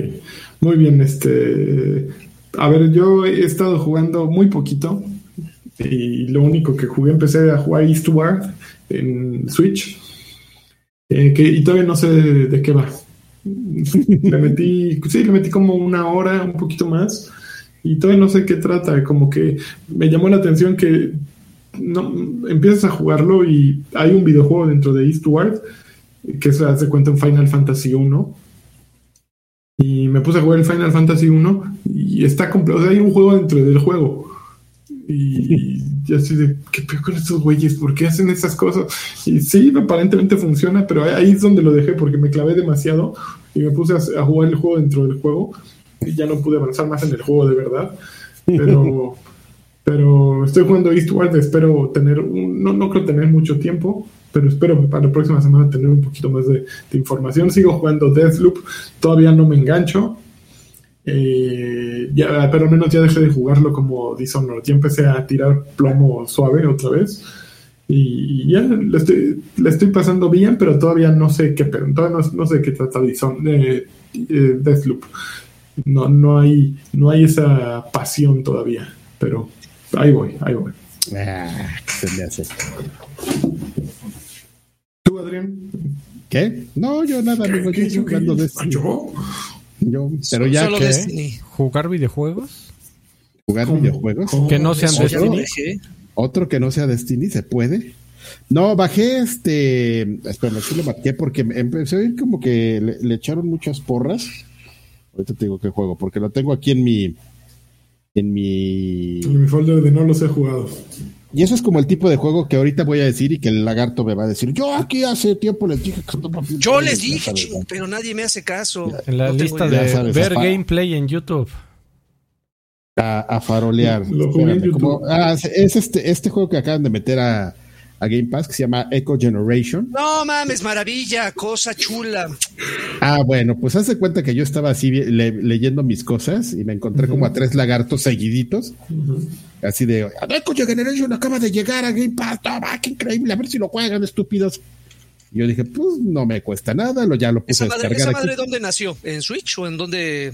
muy bien. Este, a ver, yo he estado jugando muy poquito, y lo único que jugué, empecé a jugar Eastward en Switch. Eh, que, y todavía no sé de, de qué va. [laughs] le metí, sí, le metí como una hora, un poquito más. Y todavía no sé qué trata. Como que me llamó la atención que no, empiezas a jugarlo y hay un videojuego dentro de Eastward que se hace cuenta en Final Fantasy 1. Y me puse a jugar el Final Fantasy 1 y está completo. O sea, hay un juego dentro del juego y, y así de, ¿qué peor con estos güeyes? ¿Por qué hacen esas cosas? Y sí, aparentemente funciona, pero ahí es donde lo dejé porque me clavé demasiado y me puse a, a jugar el juego dentro del juego y ya no pude avanzar más en el juego de verdad. Pero, [laughs] pero estoy jugando Eastward, espero tener, un, no, no creo tener mucho tiempo, pero espero para la próxima semana tener un poquito más de, información. Sigo jugando Deathloop, todavía no me engancho, eh, pero al menos ya dejé de jugarlo como Dishonored. Ya empecé a tirar plomo suave otra vez. Y, ya le estoy, le estoy, pasando bien, pero todavía no sé qué, todavía no, no sé qué trata eh, eh, Deathloop. No, no, hay, no hay esa pasión todavía, pero ahí voy, ahí voy. Ah, se me hace. ¿Tú, Adrián? ¿Qué? No, yo nada, amigo. Yo estoy jugando de ¿Yo? Yo, pero ya Solo que Destiny. ¿Jugar videojuegos? jugar ¿Cómo? videojuegos. ¿Cómo? Que no sean Destiny. Otro que no sea Destiny, ¿se puede? No, bajé este. Espera, sí lo marqué porque me empecé a oír como que le, le echaron muchas porras. Ahorita te digo qué juego, porque lo tengo aquí en mi. En mi. En mi folder de no los he jugado. Y eso es como el tipo de juego que ahorita voy a decir y que el lagarto me va a decir. Yo aquí hace tiempo les dije que Yo les dije, ching, pero nadie me hace caso. En la No lista de sabes, ver gameplay en YouTube. a, a farolear. Lo jugué en Espérate, YouTube. como- ah, es este, este juego que acaban de meter a, a Game Pass que se llama Echo Generation. No mames, maravilla, cosa chula. Ah, bueno, pues hace cuenta que yo estaba así le- leyendo mis cosas y me encontré como a tres lagartos seguiditos, así de, Echo Generation acaba de llegar a Game Pass, toma, qué increíble, a ver si lo juegan, estúpidos. Y yo dije, pues no me cuesta nada, lo, ya lo puse ¿Esa a madre, descargar esa aquí. madre dónde nació? ¿En Switch o en dónde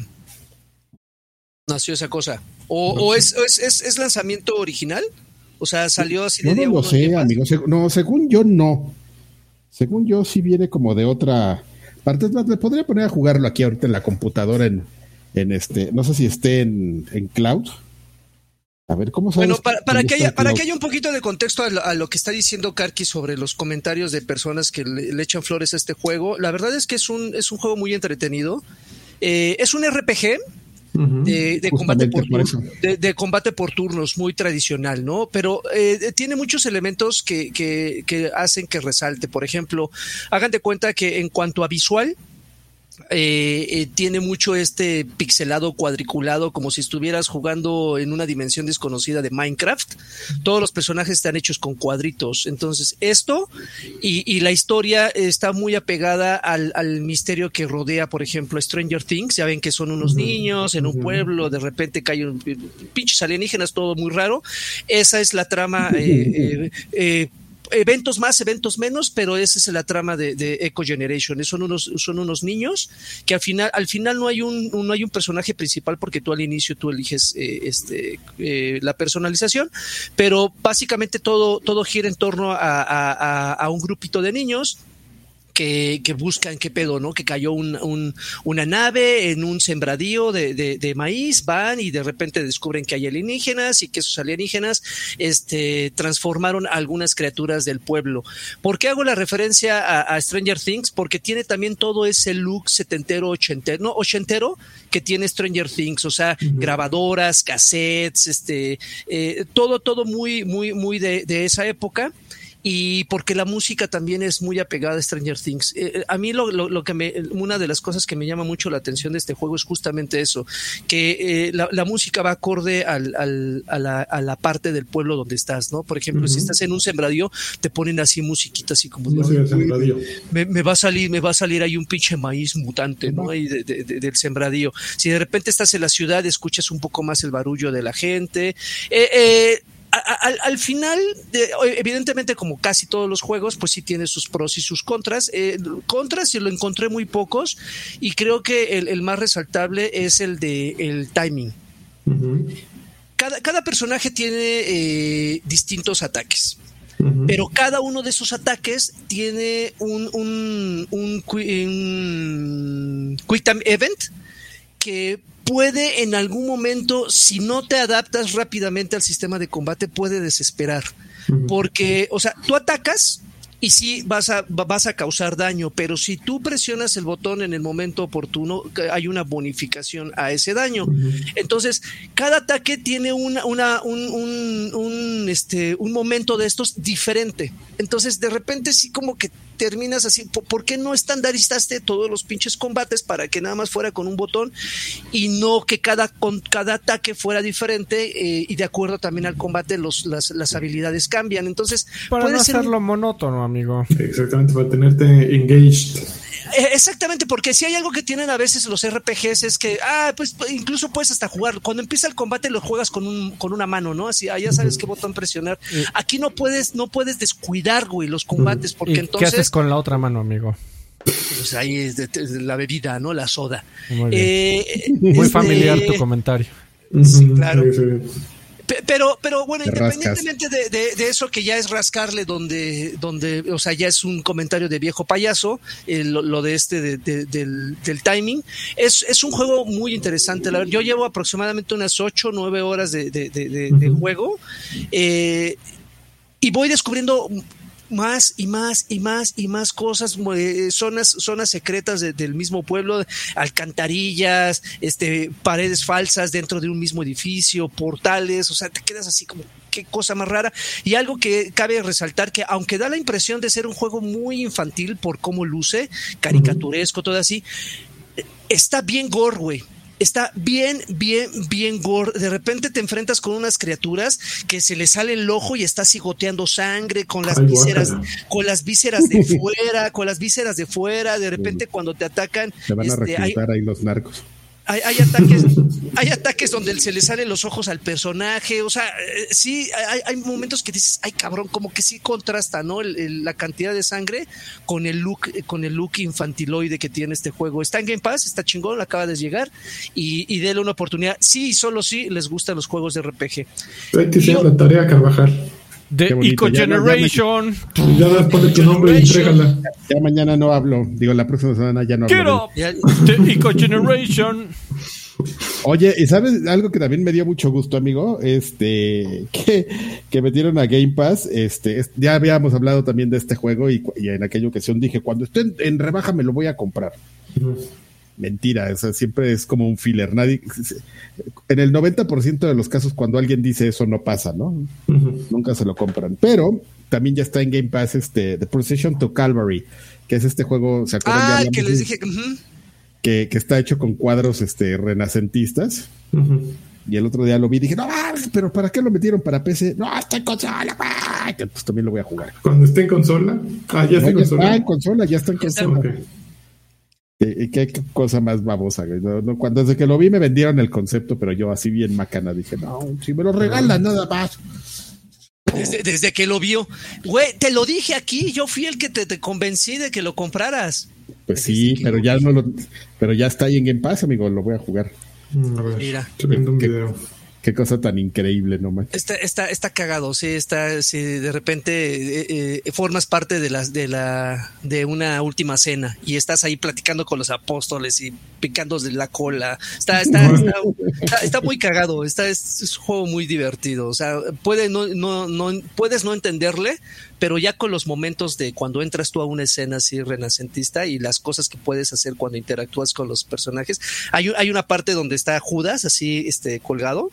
nació esa cosa? ¿O, o es, o es, es- es lanzamiento original? O sea, salió así de Yo no lo sé, amigo. No, según yo no. Según yo sí viene como de otra parte. Le podría poner a jugarlo aquí ahorita en la computadora en, en este, no sé si esté en, en cloud. A ver, ¿cómo sabes? Bueno, para, para que haya, para que haya un poquito de contexto a lo, a lo que está diciendo Karki sobre los comentarios de personas que le, le echan flores a este juego, la verdad es que es un, es un juego muy entretenido. Eh, es un RPG De, de combate por, de, de combate por turnos, muy tradicional, ¿no? Pero eh, tiene muchos elementos que, que, que hacen que resalte. Por ejemplo, hagan de cuenta que en cuanto a visual, eh, eh, tiene mucho este pixelado cuadriculado, como si estuvieras jugando en una dimensión desconocida de Minecraft. Todos los personajes están hechos con cuadritos. Entonces, esto y, la historia está muy apegada al, misterio que rodea, por ejemplo, Stranger Things. Ya ven que son unos niños en un pueblo, de repente caen un, pinches alienígenas, todo muy raro. Esa es la trama. [laughs] Eh, eventos más, eventos menos, pero esa es la trama de, Eco Generation. Son unos, son unos niños que al final, al final no hay un, no hay un personaje principal porque tú al inicio tú eliges eh, este, eh, la personalización, pero básicamente todo, todo gira en torno a un grupito de niños que, buscan qué pedo, ¿no? Que cayó un, una nave en un sembradío de, de, maíz, van y de repente descubren que hay alienígenas y que esos alienígenas este, transformaron algunas criaturas del pueblo. ¿Por qué hago la referencia a, Stranger Things? Porque tiene también todo ese look setentero, ochentero, no, ochentero que tiene Stranger Things, o sea, grabadoras, cassettes, este, eh, todo, todo muy, muy, muy de, de esa época y porque la música también es muy apegada a Stranger Things. Eh, eh, a mí lo, lo, que me, una de las cosas que me llama mucho la atención de este juego es justamente eso, que eh, la, música va acorde al, al, a, la, a, la, parte del pueblo donde estás, ¿no? Por ejemplo, si estás en un sembradío, te ponen así musiquita así como me, me, va a salir, me va a salir ahí un pinche maíz mutante, ¿no? Ahí de, del sembradío. Si de repente estás en la ciudad, escuchas un poco más el barullo de la gente. Eh, eh, al, final, evidentemente, como casi todos los juegos, pues sí tiene sus pros y sus contras. Eh, contras, y lo encontré muy pocos, y creo que el, más resaltable es el de el timing. cada, personaje tiene eh, distintos ataques. Pero cada uno de esos ataques tiene un, un, un quick time event que puede en algún momento, si no te adaptas rápidamente al sistema de combate, puede desesperar. Porque, o sea, tú atacas, y sí vas a, vas a causar daño, pero si tú presionas el botón en el momento oportuno, hay una bonificación a ese daño. Entonces, cada ataque tiene una, una, un, un, un, este, un momento de estos diferente. Entonces, de repente sí como que terminas así, ¿por qué no estandarizaste todos los pinches combates para que nada más fuera con un botón y no que cada, con, cada ataque fuera diferente eh, y de acuerdo también al combate los, las, las habilidades cambian? Entonces, para no hacerlo monótono, amigo. Exactamente, para tenerte engaged. Eh, exactamente, porque si hay algo que tienen a veces los RPGs es que, ah, pues incluso puedes hasta jugar. Cuando empieza el combate lo juegas con, un, con una mano, ¿no? Así, ah, ya sabes qué botón presionar. Aquí no puedes, no puedes descuidar, güey, los combates, porque entonces. ¿Qué haces con la otra mano, amigo? Pues ahí es de, la bebida, ¿no? La soda. Muy, eh, Muy familiar tu comentario. Sí, claro. Pero, pero bueno, independientemente de, eso que ya es rascarle donde, donde, o sea, ya es un comentario de viejo payaso, eh, lo, de este del, timing, es, es un juego muy interesante. Yo llevo aproximadamente unas 8 o 9 horas de, juego eh, y voy descubriendo más y más y más y más cosas, eh, zonas, zonas secretas del mismo pueblo, alcantarillas, este, paredes falsas dentro de un mismo edificio, portales, o sea, te quedas así como qué cosa más rara. Y algo que cabe resaltar que aunque da la impresión de ser un juego muy infantil por cómo luce, caricaturesco, todo así, está bien gore, güey está bien, bien, bien gore. De repente te enfrentas con unas criaturas que se le sale el ojo y está sigoteando sangre con las vísceras, con las vísceras de [laughs] fuera, con las vísceras de fuera. De repente cuando te atacan, te van a este, reclutar ahí los narcos hay, ataques, hay ataques donde se le salen los ojos al personaje, o sea, eh, sí, hay, momentos que dices, ay cabrón, como que sí contrasta, ¿no? la cantidad de sangre con el look, con el look infantiloide que tiene este juego. Está en Game Pass, está chingón, acaba de llegar y, y déle una oportunidad. Sí, solo sí les gustan los juegos de RPG. la tarea, Carvajal. The Eco Generation. Ya, ya tu nombre y entrégala. Ya mañana no hablo. Digo, la próxima semana ya no hablo. The Eco Generation. Oye, ¿y sabes algo que también me dio mucho gusto, amigo? Este, que, que metieron a Game Pass. Este, ya habíamos hablado también de este juego y, en aquella ocasión dije, cuando esté en, rebaja me lo voy a comprar mentira, o sea, siempre es como un filler. Nadie, en el 90% de los casos, cuando alguien dice eso, no pasa, ¿no? Nunca se lo compran. Pero también ya está en Game Pass este The Procession to Calvary, que es este juego, ¿se acuerdan? Ah, que les dije. que, que está hecho con cuadros este, renacentistas. Y el otro día lo vi y dije, no, pero ¿para qué lo metieron para PC? No, está en consola, Pues también lo voy a jugar. Cuando esté en consola. Ah, ya está No, en ya consola. en consola, ya está en Ya consola. ¿Qué, qué- qué cosa más babosa, güey. No, no, cuando desde que lo vi me vendieron el concepto, pero yo así bien macana dije, no, si me lo regalan nada más. Desde, desde que lo vio. Güey, te lo dije aquí, yo fui el que te, te convencí de que lo compraras. Pues Desde sí, pero ya no lo, pero ya está ahí en Game Pass, amigo, lo voy a jugar. Mm, A ver, Mira. estoy viendo un ¿Qué? video. Qué cosa tan increíble, no manches. Está, está, está cagado, sí, está, sí, de repente eh, eh, formas parte de las de la de una última cena y estás ahí platicando con los apóstoles y picándose la cola. Está, está, está, está- está muy cagado, está, es, es un juego muy divertido. O sea, puede no, no, no, puedes no entenderle, pero ya con los momentos de cuando entras tú a una escena así renacentista y las cosas que puedes hacer cuando interactúas con los personajes. Hay, hay una parte donde está Judas así este colgado.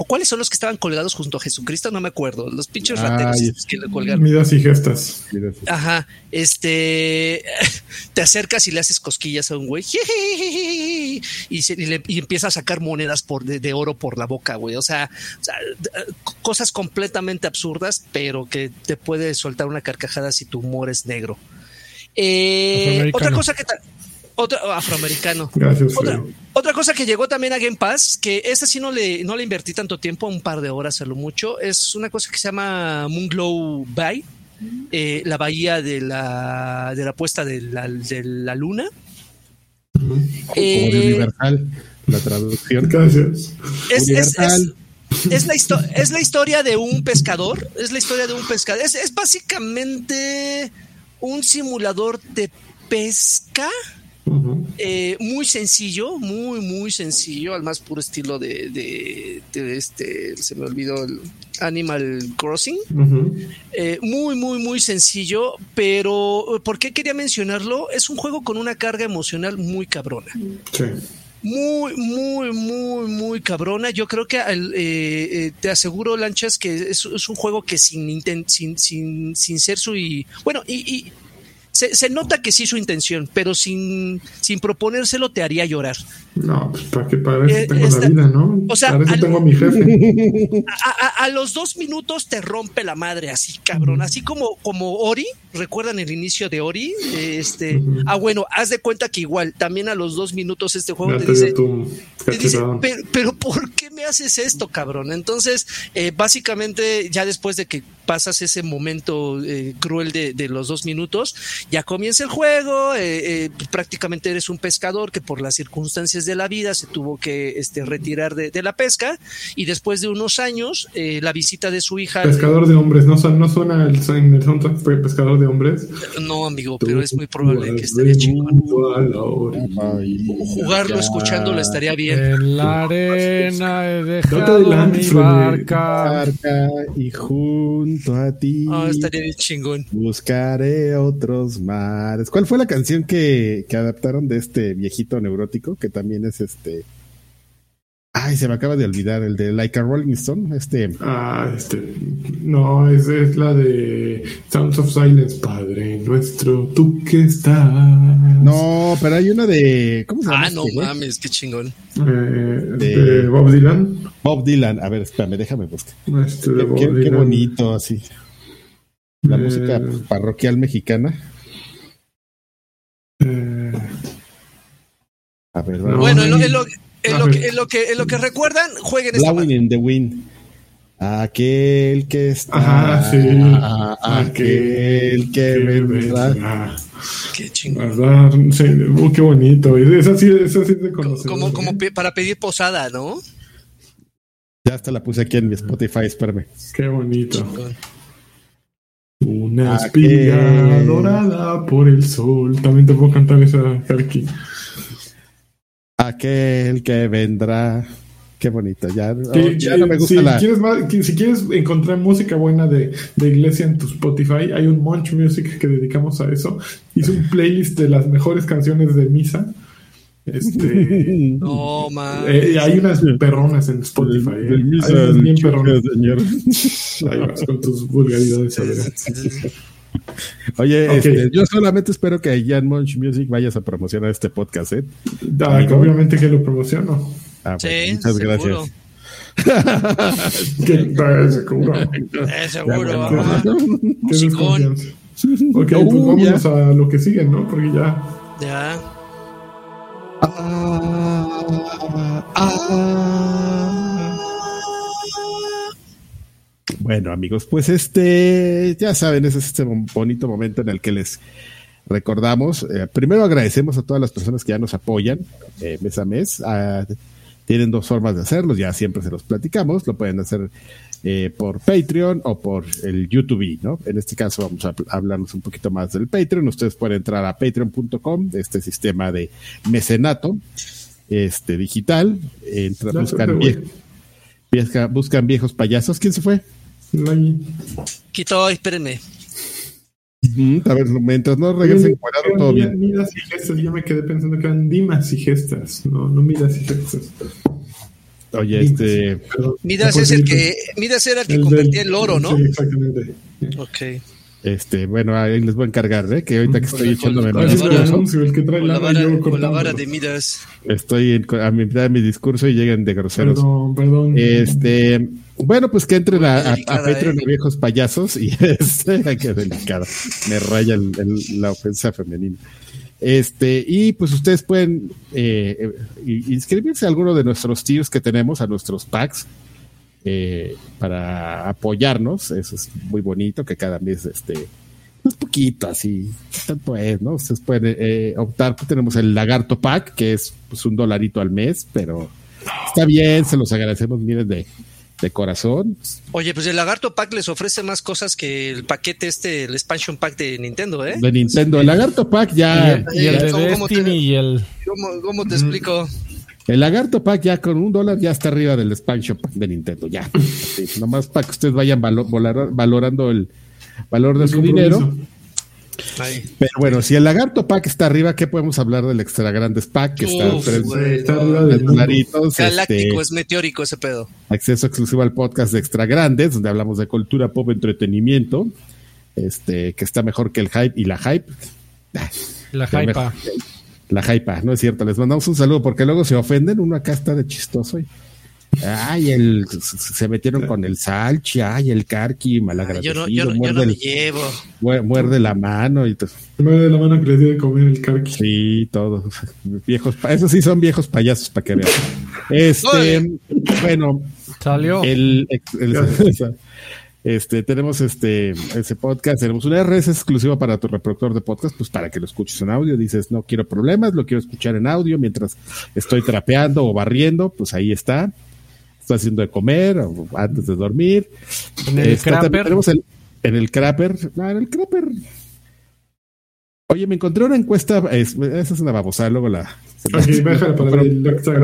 ¿O cuáles son los que estaban colgados junto a Jesucristo? No me acuerdo. Los pinches Ay. rateros que le colgaron. Midas y gestas. Ajá, este, [laughs] te acercas y le haces cosquillas a un güey [laughs] y, se- y le- y empieza a sacar monedas por, de, de oro por la boca, güey. O sea, o sea, d- cosas completamente absurdas, pero que te puede soltar una carcajada si tu humor es negro. Eh, otra cosa que otra, oh, afroamericano. Gracias, Otra, cosa que llegó también a Game Pass, que esta sí no le, no le invertí tanto tiempo, un par de horas a lo mucho, es una cosa que se llama Moonglow Bay, eh, la bahía de la, de la puesta de la, de la luna. como Eh, de Universal, la traducción. Gracias. es, es- Universal. es- es la histo- es la historia de un pescador, es la historia de un pescador, es, es básicamente un simulador de pesca. Eh, muy sencillo, muy, muy sencillo, al más puro estilo de, de- de este, se me olvidó el Animal Crossing. Eh, muy, muy, muy sencillo, pero ¿por qué quería mencionarlo? Es un juego con una carga emocional muy cabrona. Sí. Muy, muy, muy, muy cabrona. Yo creo que eh, eh, te aseguro, Lanchas, que es, es un juego que sin, sin, sin, sin ser su... Y, bueno, y, y se, se nota que sí su intención, pero sin, sin proponérselo te haría llorar. No, pues para qué para eso Eh, tengo esta- la vida, ¿no? o sea, para eso al- tengo a mi jefe. [laughs] A, a- a los dos minutos te rompe la madre, así cabrón, así como, como Ori, ¿recuerdan el inicio de Ori? Este, Ujú. ah, bueno, haz de cuenta que igual, también a los dos minutos este juego Ya te te dice, tu te dice, pero, pero ¿por qué me haces esto, cabrón? Entonces, eh, básicamente, ya después de que pasas ese momento eh, cruel de, de los dos minutos, ya comienza el juego, eh, eh, prácticamente eres un pescador que por las circunstancias de la vida se tuvo que este, retirar de, de la pesca y después de unos años, eh, la visita de su hija... Pescador de hombres, ¿no, son- no suena el, en el pescador de hombres? No, amigo, pero es muy probable que estaría chingón. Jugarlo escuchándolo estaría bien. En la arena he No te dejado adelantes, mi barca. Barca y junto a ti Ah, estaría bien chingón. buscaré otros mares. ¿Cuál fue la canción que, que adaptaron de este viejito neurótico? Que también es este. Ay, se me acaba de olvidar, el de Like a Rolling Stone. Este. Ah, este. No, es, es la de Sounds of Silence, Padre nuestro, tú que estás. No, pero hay una de. ¿Cómo se llama? Ah, no este güey? mames, qué chingón. Eh, De- de Bob Dylan. Bob Dylan. A ver, espérame, déjame buscar. Este de Qué, Bob qué- bonito, así. La Eh, música parroquial mexicana. Bueno, en lo, ay. en lo- en A lo ver. que, en lo que, en lo que recuerdan, jueguen esta Blowing in the Wind. Aquel que está. Ajá, sí. Aquel que vendrá. Qué chingón. ¿Verdad? Sí, uh, qué bonito. Esa sí, esa sí es de conocer. como, como pe- para pedir posada, ¿no? Ya hasta la puse aquí en mi Spotify, espérame. Qué bonito. Chingón. Una Ah, espiga dorada por el sol. También te puedo cantar esa Karki. Aquel que vendrá. Qué bonito. Ya, Que- oh, ya no me gusta si, la. quieres más- que- si quieres encontrar música buena de, de iglesia en tu Spotify, hay un Munch Music que dedicamos a eso. Hice un playlist de las mejores canciones de misa. Este, [laughs] No, man. eh, hay unas perronas en Spotify. eh. Del misa Hay unas del bien perronas. señor. Ahí vas con tus vulgaridades. Oye, este, yo solamente espero que Jan Munch Music vayas a promocionar este podcast, ¿eh? Ah, obviamente que lo promociono. Ah, sí, muchas seguro. gracias. ¿Qué, seguro. Es seguro. Ok, pues uh, vámonos a lo que sigue, ¿no? Porque ya. Ya. Ah, ah. Bueno, amigos, pues este, ya saben, ese es este bonito momento en el que les recordamos. Eh, primero agradecemos a todas las personas que ya nos apoyan eh, mes a mes. Ah, tienen dos formas de hacerlo, ya siempre se los platicamos. Lo pueden hacer eh, por Patreon o por el YouTube, ¿no? En este caso vamos a hablarnos un poquito más del Patreon. Ustedes pueden entrar a patreon.com, este sistema de mecenato este digital. Entra, buscan, buscan viejos payasos. ¿Quién se fue? Quito, espérenme. a ver, mientras no regresen cuadrado, todo bien. Midas y gestas, yo me quedé pensando que eran dimas y gestas, no, no midas y gestas. Oye, este. Midas es el que. Midas era el que convertía el oro, ¿no? Sí, exactamente. Ok. Este, bueno, ahí les voy a encargar, ¿eh? que ahorita que estoy echándome con, la vara, con la vara de Midas. Estoy a mitad de mi discurso y llegan de groseros. Perdón, perdón. Este, bueno, pues que entren a, a, Patreon ¿eh? viejos payasos y [laughs] este, qué delicado. Me raya la ofensa femenina. Este, y pues ustedes pueden eh, eh, inscribirse a alguno de nuestros tiers que tenemos, a nuestros packs, eh, para apoyarnos. Eso es muy bonito, que cada mes, este, un poquito así, tanto es, ¿no? Ustedes pueden optar, pues tenemos el Lagarto Pack, que es pues, un dolarito al mes, pero está bien, se los agradecemos miren de de corazón. Oye, pues el Lagarto Pack les ofrece más cosas que el paquete este, el expansion pack de Nintendo, ¿eh? De Nintendo. El Lagarto Pack ya... Y el, de Destiny y el... ¿Cómo, te explico? El Lagarto Pack ya con un dólar ya está arriba del expansion pack de Nintendo, ya. nomás para que ustedes vayan valorando el valor de su dinero. Pero bueno, si el lagarto pack está arriba, ¿qué podemos hablar del extra grandes pack? Que está, arriba del Galáctico, este, es meteórico ese pedo. Acceso exclusivo al podcast de extra grandes, donde hablamos de cultura, pop, entretenimiento, este, que está mejor que el hype y la hype. La hype. La hype, no es cierto. Les mandamos un saludo porque luego se ofenden. Uno acá está de chistoso. Y... Ay, el, se metieron con el Salchi, ay, el Karki, malagradecido. Yo no, yo, no, yo no me llevo. Muerde la mano y todo. Muerde la mano que le dio de comer el Karki. Sí, todos. Viejos, esos sí son viejos payasos para que vean. Este, bueno. Salió. El, este, tenemos este, ese podcast, tenemos un RS exclusivo para tu reproductor de podcast, pues para que lo escuches en audio. Dices, no quiero problemas, lo quiero escuchar en audio mientras estoy trapeando o barriendo, pues ahí está está haciendo de comer o antes de dormir. En el crapper. Tenemos el, en el crapper. No, en el crapper. Oye, me encontré una encuesta. esa es una babosada, luego la.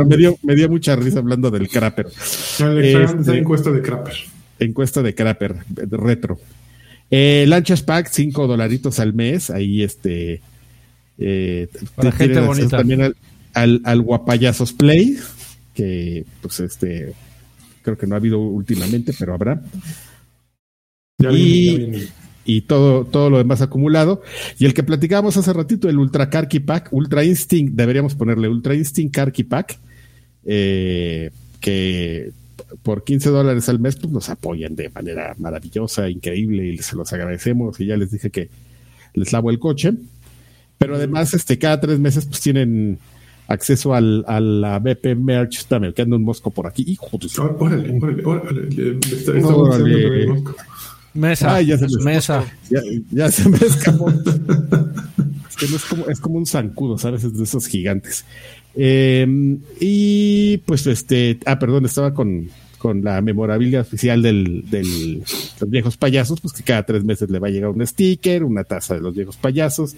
me, dio, me dio mucha risa hablando del crapper. Este, encuesta de crapper. Encuesta de crapper, retro. Eh, Lanchas Pack, 5 dolaritos al mes. Ahí este. Eh, Para gente bonita. También al, al, al Guapayazos Play, que pues este creo que no ha habido últimamente, pero habrá. y, todo, todo lo demás acumulado. Y el que platicábamos hace ratito, el Ultra Karki Pack, Ultra Instinct, deberíamos ponerle Ultra Instinct Karki Pack, eh, que por 15 dólares al mes pues nos apoyan de manera maravillosa, increíble, y se los agradecemos. Y ya les dije que les lavo el coche. Pero además, este, cada tres meses pues tienen acceso al, a la BP Merch. Está quedando un mosco por aquí. Hijo de Órale, órale, órale. Está, órale. Mesa. ya se me, mesa. Ya, ya, se me escapó. es que no es como, es como un zancudo, ¿sabes? Es de esos gigantes. Eh, y pues este, ah, perdón, estaba con, con la memorabilia oficial del, del, los viejos payasos, pues que cada tres meses le va a llegar un sticker, una taza de los viejos payasos,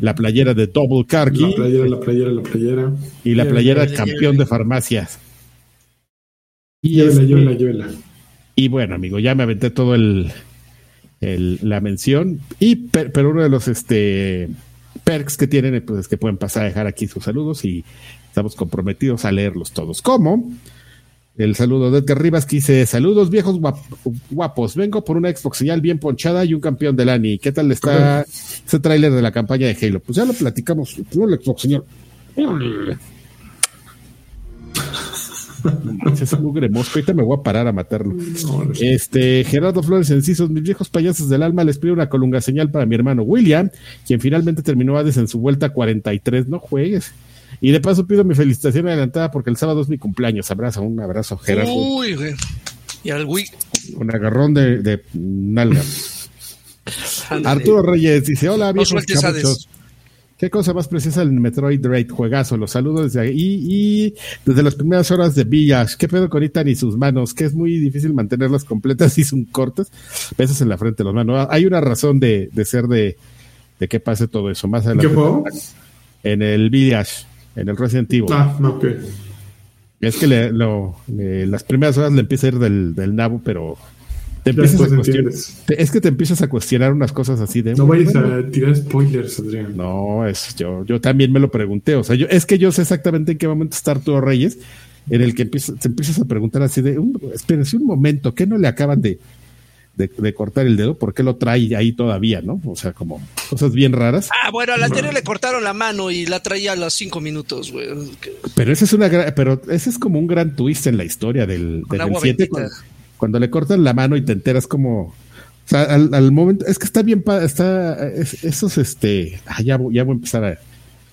la playera de Double Cargy. La playera, la playera, la playera. Y la playera campeón de farmacias. Y este, Y bueno, amigo, ya me aventé todo el, el la mención. Y pero uno de los este perks que tienen, pues es que pueden pasar a dejar aquí sus saludos y estamos comprometidos a leerlos todos. ¿Cómo? El saludo de Edgar Rivas que dice, saludos viejos guapos, vengo por una Xbox señal bien ponchada y un campeón del ANI. ¿Qué tal está ese tráiler de la campaña de Halo? Pues ya lo platicamos, no el Xbox señor. [laughs] Ese mugre mosco, ahorita me voy a parar a matarlo. este, Gerardo Flores Encisos, mis viejos payasos del alma, les pido una colunga señal para mi hermano William, quien finalmente terminó Hades en su vuelta 43. No juegues. Y de paso pido mi felicitación adelantada porque el sábado es mi cumpleaños. Abrazo, un abrazo, Gerardo. Uy, güey. Y al Wii. Un agarrón de, de nalga. Arturo Reyes dice: Hola, viejos Qué cosa más preciosa el Metroid Dread juegazo. Los saludo desde ahí y desde las primeras horas de Village. ¿Qué pedo con Itan y sus manos? Que es muy difícil mantenerlas completas y son cortas. Pesas en la frente de los manos. Hay una razón de, de ser de, de que pase todo eso. Más adelante. ¿Qué En el Village en el Resident Evil. Ah, ok. Es que le, lo, las primeras horas le empieza a ir del, del nabo, pero te empiezas a cuestionar. es que te empiezas a cuestionar unas cosas así de. No vayas a tirar spoilers, Adrián. No, es, yo, yo también me lo pregunté. O sea, yo, es que yo sé exactamente en qué momento está Arturo Reyes, en el que empiezas, te empiezas a preguntar así de, un, espérense un momento, ¿qué no le acaban de, de, cortar el dedo, ¿por qué lo trae ahí todavía, no? O sea, como cosas bien raras. Ah, bueno, al anterior le cortaron la mano y la traía a los cinco minutos, güey. Pero ese es una pero ese es como un gran twist en la historia del, del 7 cuando, le cortan la mano y te enteras como o sea, al, momento, es que está bien, está, esos, este, ah, ya, ya voy a empezar a...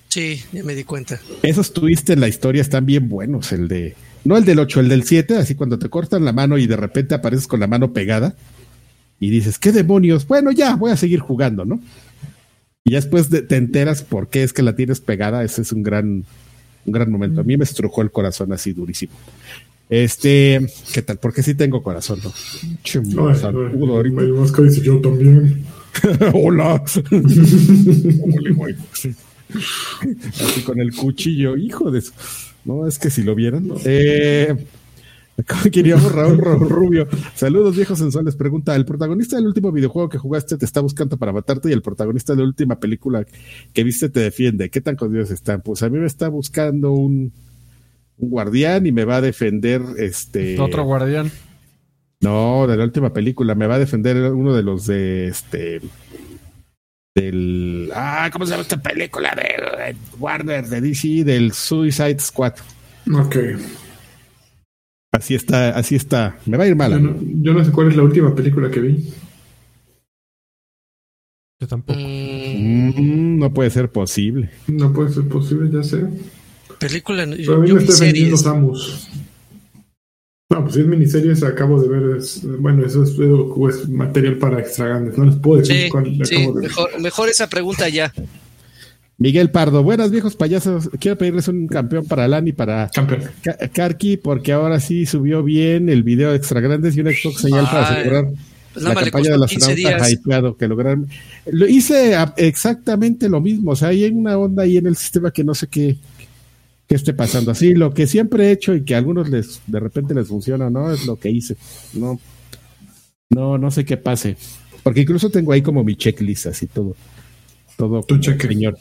Sí, ya me di cuenta. Esos twists en la historia están bien buenos, el de, no el del 8, el del 7, así cuando te cortan la mano y de repente apareces con la mano pegada y dices, ¿qué demonios? Bueno, ya, voy a seguir jugando, ¿no? Y después te enteras por qué es que la tienes pegada, ese es un gran, un gran momento. A mí me estrujó el corazón así durísimo. Este, ¿qué tal? Porque sí tengo corazón, ¿no? dice yo también. [laughs] Hola. [laughs] así con el cuchillo, hijo de eso. No, es que si lo vieran. Eh, [laughs] Queríamos Raúl Rubio. Saludos viejos sensuales. Pregunta, ¿el protagonista del último videojuego que jugaste te está buscando para matarte y el protagonista de la última película que viste te defiende? ¿Qué tan jodidos están? Pues a mí me está buscando un, un guardián y me va a defender este... Otro guardián. No, de la última película. Me va a defender uno de los de este... Del... Ah, ¿cómo se llama esta película? De, de Warner, de DC, del Suicide Squad. Ok. Así está, así está. Me va a ir mal. Yo no, sé cuál es la última película que vi. Yo tampoco. Mm, no puede ser posible. No puede ser posible, ya sé. Película. Pero a mí me está vendiendo Samus. No, pues si es miniseries, acabo de ver. bueno, eso es, material para extra grandes. No les puedo decir cuál sí, mejor, mejor esa pregunta ya. Miguel Pardo, buenas viejos payasos. Quiero pedirles un campeón para Lani y para Karki, porque ahora sí subió bien el video de extra grandes y un Xbox señal para celebrar pues la campaña de los hypeado que lograron. Lo hice exactamente lo mismo. O sea, hay una onda ahí en el sistema que no sé qué, qué esté pasando. Así, lo que siempre he hecho y que a algunos les de repente les funciona, ¿no? Es lo que hice. No, no, no sé qué pase. Porque incluso tengo ahí como mi checklist, así todo. Todo, tu cheque. señor.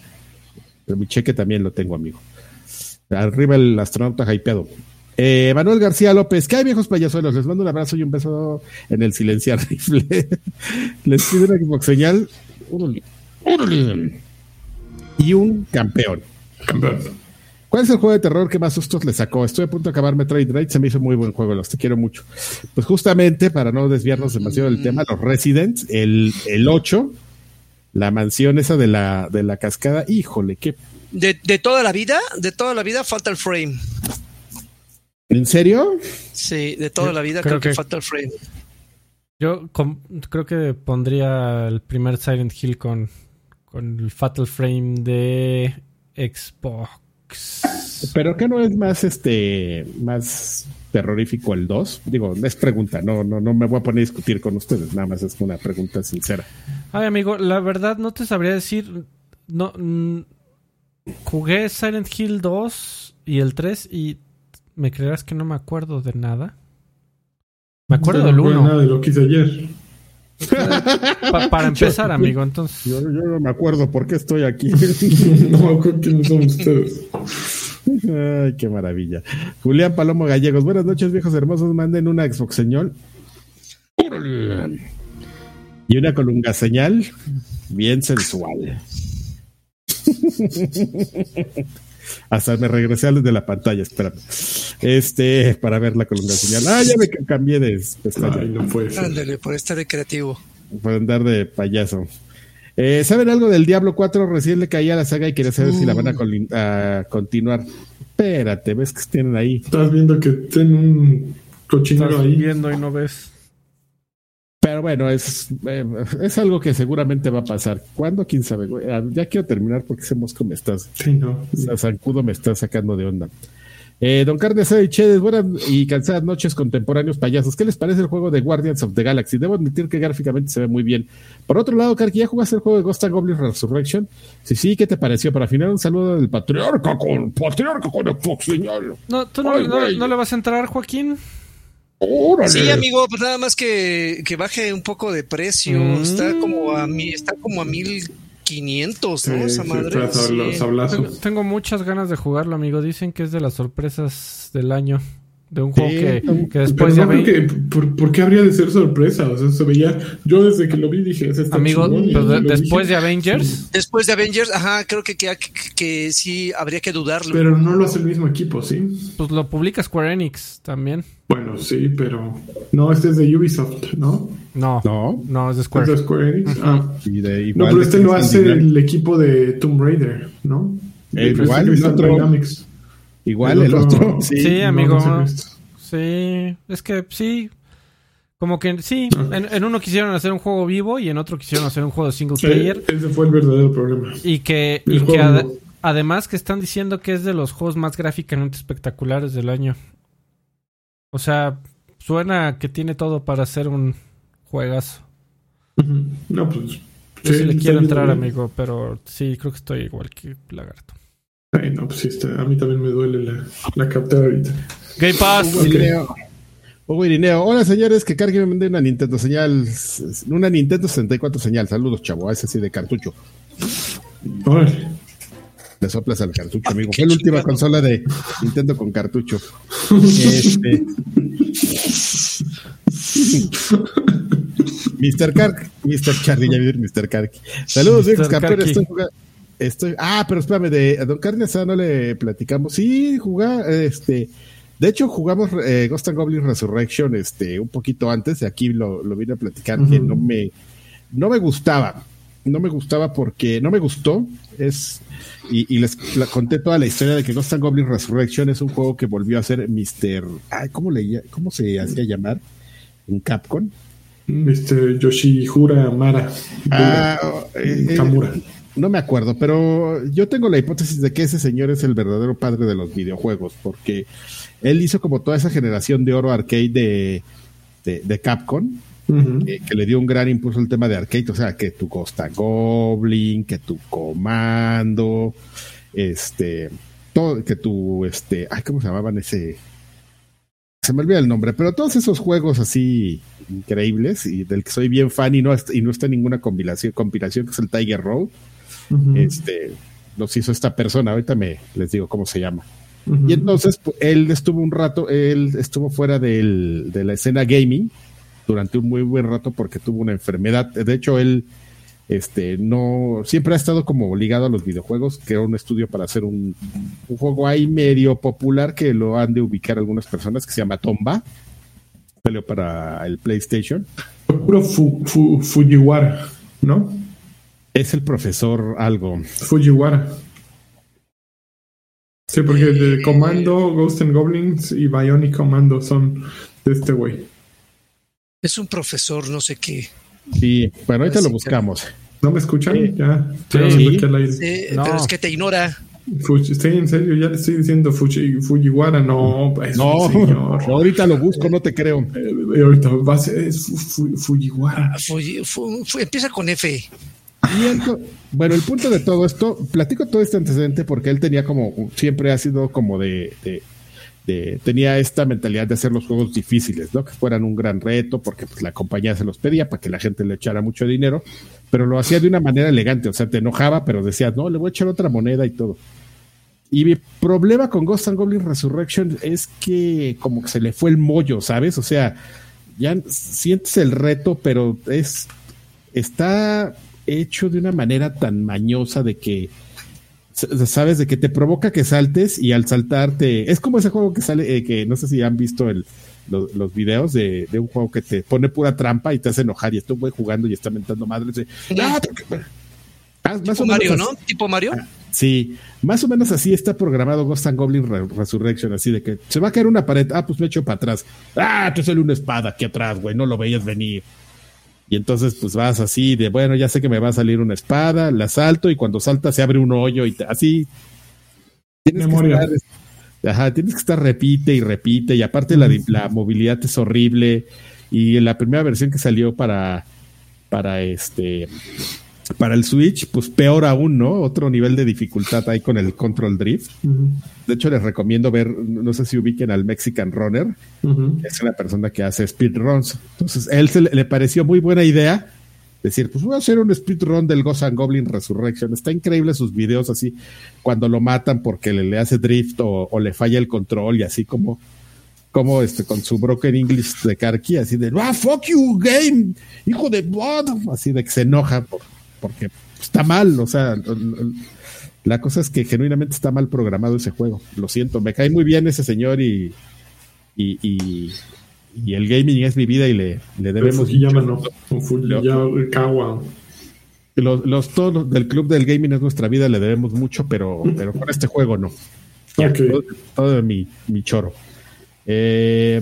Pero mi cheque también lo tengo, amigo. Arriba el astronauta hypeado. Eh, Manuel García López, ¿qué hay viejos payasuelos? Les mando un abrazo y un beso en el silenciar [laughs] rifle. Les pido una Xbox señal y un campeón. Campeón. ¿Cuál es el juego de terror que más sustos le sacó? Estoy a punto de acabar Metroid Dread, se me hizo muy buen juego, los te quiero mucho. Pues justamente, para no desviarnos demasiado del tema, los Residents, el, el 8, la mansión esa de la, de la cascada, híjole, qué. De, toda la vida, de toda la vida falta el frame. ¿En serio? Sí, de toda la vida creo, que, falta el frame. Yo creo que pondría el primer Silent Hill con, con el Fatal Frame de Xbox. Pero que no es más este más terrorífico el 2? Digo, es pregunta, no, no, no me voy a poner a discutir con ustedes, nada más es una pregunta sincera. Ay, amigo, la verdad no te sabría decir. No, mm, jugué Silent Hill 2 y el 3 y me creerás que no me acuerdo de nada. Me acuerdo del 1. nada de lo que hice ayer. para [laughs] empezar, amigo, entonces. Yo, no me acuerdo por qué estoy aquí. [laughs] no me acuerdo quiénes son ustedes. Ay, qué maravilla. Julián Palomo Gallegos, buenas noches, viejos hermosos. Manden una Xbox señal. Y una colunga señal bien sensual. Hasta me regresé al de la pantalla, espérame. Este, para ver la columna señal. Ah, ya me cambié de pestaña. Ay, no puede ser. Ándale, por estar de creativo. Por andar de payaso. Eh, ¿Saben algo del Diablo 4? Recién le caía a la saga y quería saber si la van a, colin- a continuar. Espérate, ves que tienen ahí. Estás viendo que tiene un cochinero Estás ahí. viendo y no ves. Pero bueno, es, eh, es algo que seguramente va a pasar. ¿Cuándo? ¿Quién sabe? Ah, Ya quiero terminar porque ese mosco me estás Sí, no. La zancudo me está sacando de onda. Eh, don Carnes y Chedes, buenas y cansadas noches contemporáneos payasos. ¿Qué les parece el juego de Guardians of the Galaxy? Debo admitir que gráficamente se ve muy bien. Por otro lado, Karki, ¿ya jugaste el juego de Ghost and Goblin Resurrection? Sí, sí, ¿qué te pareció? Para final, un saludo del patriarca con patriarca con el Fox señal. No, ¿tú no, Ay, no- no le vas a entrar, Joaquín? ¡Órale! Sí, amigo, pues nada más que, que baje un poco de precio. Mm. Está como a mi, está como a mil quinientos, ¿no? Sí, Esa sí, madre. Tengo, tengo muchas ganas de jugarlo, amigo. Dicen que es de las sorpresas del año. De un juego Sí, que, que después Pero de no creo que, ¿por, por qué habría de ser sorpresa? O sea, se veía. Yo desde que lo vi dije, está Amigo, pero de- después dije. de Avengers, Después de Avengers, ajá, creo que, que, que, que sí habría que dudarlo. Pero no lo hace el mismo equipo, ¿sí? pues lo publica Square Enix también. Bueno, sí, pero. No, este es de Ubisoft, ¿no? No, no, No, es de Es Square. de Square Enix. Ah. y de, No, pero este lo hace el equipo de Tomb Raider, ¿no? Eh, De igual, Crystal el otro. Dynamics. Igual el otro. [laughs] Sí, Sí. amigo. No. Sí, es que sí. Como que sí, Ah. en, en uno quisieron hacer un juego vivo y en otro quisieron hacer un juego single player. Ese fue el verdadero problema. Y que, y además que están diciendo que es de los juegos más gráficamente espectaculares del año. O sea, suena que tiene todo para ser un juegazo. No, pues. Yo sí, le quiero entrar, bien. amigo, pero sí, creo que estoy igual que Lagarto. Ay, no, pues sí, está. A mí también me duele la, la captura ahorita. Game Pass. Hugo Irineo. Hugo Irineo. Hola señores, que cargue me mandé una Nintendo señal, una Nintendo 64 señal. Saludos, chavo, ese sí de cartucho. Órale. Le soplas al cartucho, amigo. Fue la última consola de Nintendo con cartucho. [laughs] Este. Mr. Kark, Mr. Charlie, ya vi Mr. Kark. Saludos, Mr. Karki. Estoy jugando. Estoy, ah, pero espérame, de a Don Carne Asada no le platicamos. Sí, jugar, este. De hecho, jugamos eh, Ghost and Goblin Resurrection este, un poquito antes, de aquí lo, lo vine a platicar, que no me, no me gustaba. No me gustaba porque no me gustó. Es, y, y les la- conté toda la historia de que Ghost and Goblin Resurrection es un juego que volvió a ser Mr. Ay, ¿cómo, le, ¿Cómo se hacía llamar? En Capcom. Mr. Yoshihura Mara. Ah, eh, eh, Kamura. No me acuerdo, pero yo tengo la hipótesis de que ese señor es el verdadero padre de los videojuegos, porque él hizo como toda esa generación de oro arcade de, de, de Capcom, que le dio un gran impulso al tema de arcade, o sea, que tu Costa Goblin, que tu Comando, este, todo, que tu, este, ay, ¿cómo se llamaban ese? Se me olvida el nombre, pero todos esos juegos así increíbles y del que soy bien fan y no, y no está en ninguna compilación, compilación que es el Tiger Road, Este, los hizo esta persona, ahorita me les digo cómo se llama. Y entonces pu- él estuvo un rato, él estuvo fuera del- de la escena gaming durante un muy buen rato porque tuvo una enfermedad. De hecho, él este, no siempre ha estado como ligado a los videojuegos, creó un estudio para hacer un, un juego ahí medio popular que lo han de ubicar algunas personas que se llama Tomba. Salió para el PlayStation. Puro Fu- Fu- Fujiwara, ¿no? Es el profesor algo. Fujiwara. Sí, porque de Comando, Ghost and Goblins y Bionic Commando son de este güey. Es un profesor, no sé qué. Sí, bueno, ahorita Así lo que- buscamos. ¿No me escuchan? Sí. Ya. Sí. estoy aquí al aire. Sí, No. Pero es que te ignora. Fuji- estoy en serio, ya le estoy diciendo Fuji- Fujiwara, no, es No, un señor. [laughs] ahorita lo busco, no te creo. Eh, ahorita va a ser es Fu- Fu- Fujiwara. Fue- empieza con F. Y ento- bueno, el punto de todo esto, platico todo este antecedente porque él tenía como, siempre ha sido como de- tenía esta mentalidad de hacer los juegos difíciles, ¿no? Que fueran un gran reto porque pues, la compañía se los pedía para que la gente le echara mucho dinero, pero lo hacía de una manera elegante, o sea, te enojaba, pero decías, no, le voy a echar otra moneda y todo. Y mi problema con Ghost and Goblin Resurrection es que como que se le fue el mollo, ¿sabes? O sea, ya sientes el reto, pero es está hecho de una manera tan mañosa de que sabes de que te provoca que saltes y al saltarte es como ese juego que sale eh, que no sé si han visto el, los, videos de, un juego que te pone pura trampa y te hace enojar y estoy jugando y está mentando madres ah, tipo Mario, ¿no? Tipo Mario. Ah, sí, más o menos así está programado Ghost and Goblin Resurrection, así de que se va a caer una pared, ah, pues me echo para atrás, ah, te sale una espada aquí atrás, güey, no lo veías venir. Y entonces pues vas así de, bueno, ya sé que me va a salir una espada, la salto y cuando salta se abre un hoyo y así. Tienes Que estar, ajá, tienes que estar repite y repite y aparte la, la movilidad es horrible. Y en la primera versión que salió para para este para el Switch, pues peor aún, ¿no? Otro nivel de dificultad ahí con el Control Drift. De hecho, les recomiendo ver, no sé si ubiquen al Mexican Runner, es una persona que hace speedruns. Entonces, él se le, pareció muy buena idea decir, pues voy a hacer un speedrun del Ghost and Goblin Resurrection. Está increíble sus videos así, cuando lo matan porque le, hace drift o, le falla el control y así como como este con su broken English de Karki, así de ah fuck you game, hijo de así de que se enoja por, porque está mal, o sea, la cosa es que genuinamente está mal programado ese juego. Lo siento, me cae muy bien ese señor y, y, y, el gaming es mi vida y le, le debemos. Los, los todos del club del gaming es nuestra vida, le debemos mucho, pero, pero con este juego no. todo, mi, mi choro. Eh,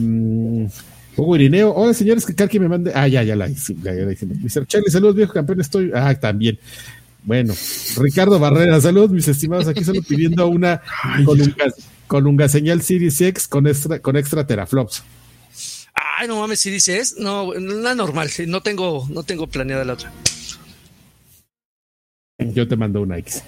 Hugo Irineo, hola señores, que Carqui me mande. Ah, ya, ya la hice. Ya, ya Mr. Charlie, saludos, viejo campeón, estoy. Ah, también. Bueno, Ricardo Barrera, saludos, mis estimados. Aquí solo pidiendo una con un, señal Series X con extra, con extra teraflops. Ay, no mames, Series X. No, la normal. No tengo, no tengo planeada la otra. Yo te mando una X.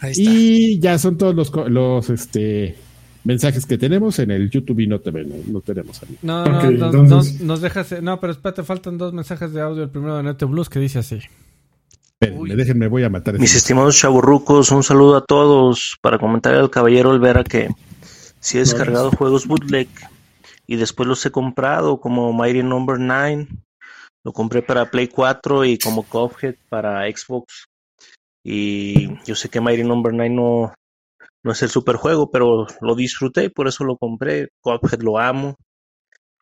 Ahí está. Y ya son todos los, los este mensajes que tenemos en el YouTube y no, te, no, no tenemos ahí. No, no, nos dejas. No, pero espérate, faltan dos mensajes de audio. El primero de Nete Blues que dice así. Espérenme, déjenme, voy a matar. Mis estimados chaburrucos, un saludo a todos. Para comentar al caballero Olvera que si he descargado juegos bootleg y después los he comprado, como Mighty Number 9, lo compré para Play 4 y como Cuphead para Xbox. Y yo sé que Mighty Number 9 no, no es el super juego, pero lo disfruté, por eso lo compré. Cuphead lo amo,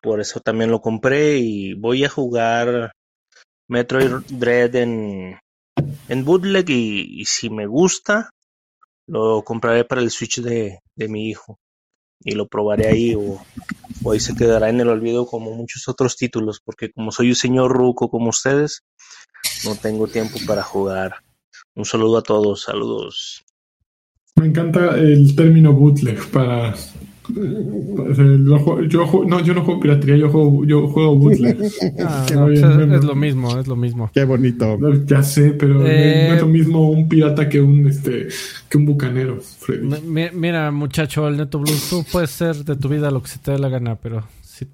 por eso también lo compré y voy a jugar Metroid Dread en, en bootleg y, si me gusta, lo compraré para el Switch de, de mi hijo y lo probaré ahí o, o, ahí se quedará en el olvido como muchos otros títulos, porque como soy un señor ruco como ustedes, no tengo tiempo para jugar. Un saludo a todos, saludos. Me encanta el término bootleg para. yo, no, yo no juego piratería, yo juego, yo juego bootleg. [laughs] Ah, pues es, lo mismo, es lo mismo. Qué bonito. ya sé, pero no es lo eh, mismo un pirata que un este que un bucanero, Mira, muchacho, el Neto Blues, tú puedes ser de tu vida lo que se te dé la gana, pero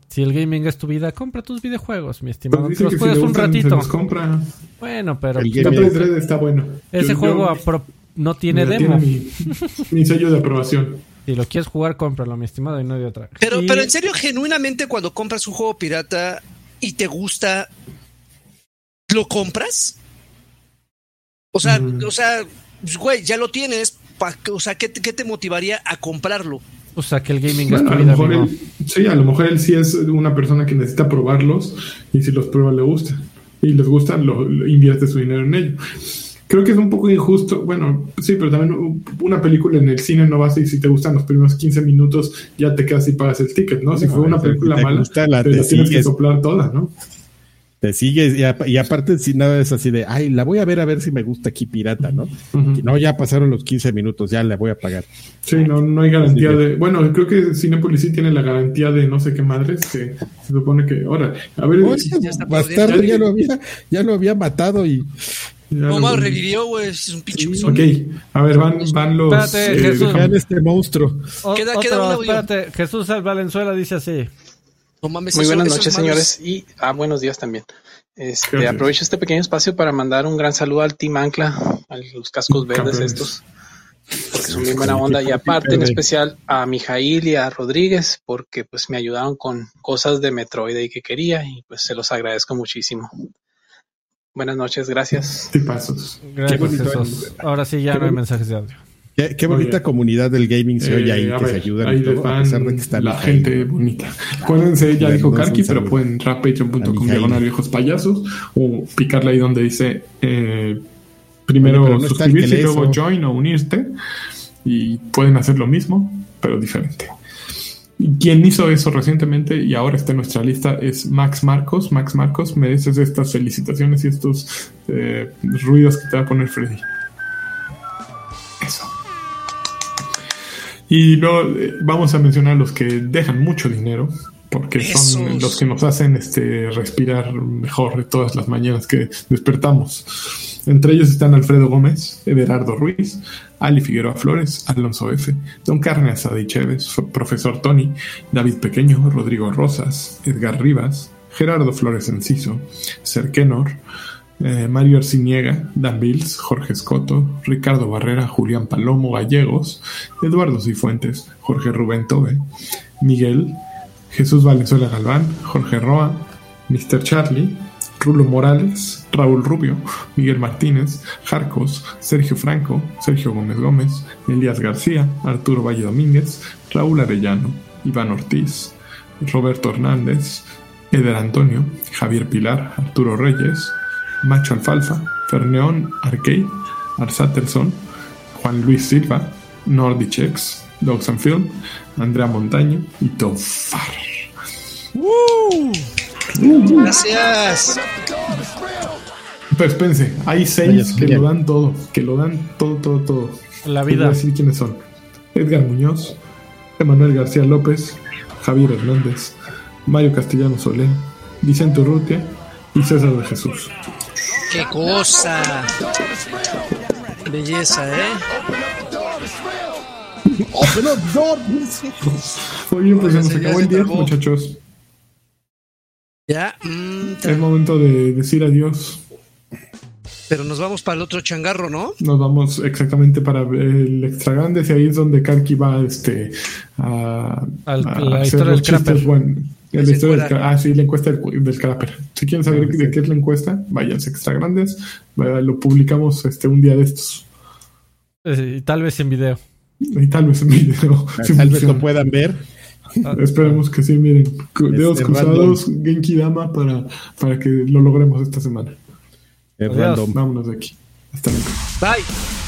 si, el gaming es tu vida, compra tus videojuegos, mi estimado. Pues los juegas un ratito. compra. Bueno, pero. El está bueno. Ese juego no tiene demo. mi, sello de aprobación. Si lo quieres jugar, cómpralo, mi estimado, y no de otra. Pero, pero en serio, genuinamente, cuando compras un juego pirata y te gusta, ¿lo compras? O sea, mm. o sea, güey, ya lo tienes. o sea, ¿qué, te motivaría a comprarlo? O sea, que el gaming es tu vida, Sí, a lo mejor él sí es una persona que necesita probarlos y si los prueba le gusta. Y les gustan, lo invierte su dinero en ello creo que es un poco injusto. Bueno, sí, pero también una película en el cine no va y si te gustan los primeros 15 minutos, ya te quedas y pagas el ticket, ¿no? Si fue una película mala, la, te, tienes que soplar toda, ¿no? Te sigues, y, aparte, si nada es así de, ay, la voy a ver a ver si me gusta aquí pirata, ¿no? No, ya pasaron los 15 minutos, ya la voy a pagar. Sí, no, no hay garantía de. Bueno, creo que Cinepolis sí tiene la garantía de no sé qué madres, que se supone que. Ahora, a ver. bastardo, ya lo había, ya lo había matado y no, revivió, güey. Es un pinche Ok, a ver, van, van los. Espérate, eh, Jesús. este monstruo. queda, queda un Espérate, Jesús Valenzuela dice así. No mames, Muy buenas noches, señores. Y ah, buenos días también. Este, aprovecho este pequeño espacio para mandar un gran saludo al Team Ancla, a los cascos verdes estos. porque son bien buena onda. Y aparte, en especial a Mijail y a Rodríguez, porque pues me ayudaron con cosas de Metroid y que quería, y pues se los agradezco muchísimo. Buenas noches, gracias. pasos. Gracias, Ahora sí ya no hay mensajes de audio. Qué, bonita comunidad del gaming se oye ahí, eh, que se ayudan y todo, a pesar de que está la gente bonita. Acuérdense, ya dijo Karki, pero pueden entrar patreon.com diagonal viejos payasos o picarle ahí donde dice eh, primero suscribirse y luego join o unirte y pueden hacer lo mismo, pero diferente. Quien hizo eso recientemente y ahora está en nuestra lista es Max Marcos. Max Marcos, mereces estas felicitaciones y estos eh, ruidos que te va a poner Freddy. Eso. Y luego eh, vamos a mencionar los que dejan mucho dinero, porque son los que nos hacen este, respirar mejor todas las mañanas que despertamos. Entre ellos están Alfredo Gómez, Everardo Ruiz, Ali Figueroa Flores, Alonso F., Don Carne Asada y Chévez, Profesor Tony, David Pequeño, Rodrigo Rosas, Edgar Rivas, Gerardo Flores Enciso, Serkenor, eh, Mario Arciniega, Dan Bills, Jorge Escoto, Ricardo Barrera, Julián Palomo Gallegos, Eduardo Cifuentes, Jorge Rubén Tobe, Miguel, Jesús Valenzuela Galván, Jorge Roa, Mr. Charlie, Rulo Morales, Raúl Rubio, Miguel Martínez, Jarcos, Sergio Franco, Sergio Gómez Gómez, Elías García, Arturo Valle Domínguez, Raúl Arellano, Iván Ortiz, Roberto Hernández, Eder Antonio, Javier Pilar, Arturo Reyes, Macho Alfalfa, Ferneón Arcade, Arsatelson, Juan Luis Silva, Nordichex, Dogs and Film, Andrea Montaño y Tofar. ¡Uh! Gracias. Pero espérense, hay seis que lo dan todo, que lo dan todo, todo, todo. La vida. Voy a decir quiénes son. Edgar Muñoz, Emanuel García López, Javier Hernández, Mario Castellano Solé, Vicente Urrutia y César de Jesús. ¡Qué cosa! Belleza, ¿eh? Oye, pues se nos acabó el día, muchachos. Ya. Mm, es momento de decir adiós. Pero nos vamos para el otro changarro, ¿no? Nos vamos exactamente para el extra grande y ahí es donde Karki va este, a, Al, a la historia del chistes la historia del, ah, sí, la encuesta del, del Crapper. Si quieren saber ah, de qué es la encuesta, vayan extra grandes. Lo publicamos este un día de estos. y tal vez en video. Y tal vez en video. tal vez lo puedan ver. Ah, Esperemos que sí, miren. Dedos cruzados, Genki Dama para, para que lo logremos esta semana. Es random. Vámonos de aquí. Hasta luego. Bye.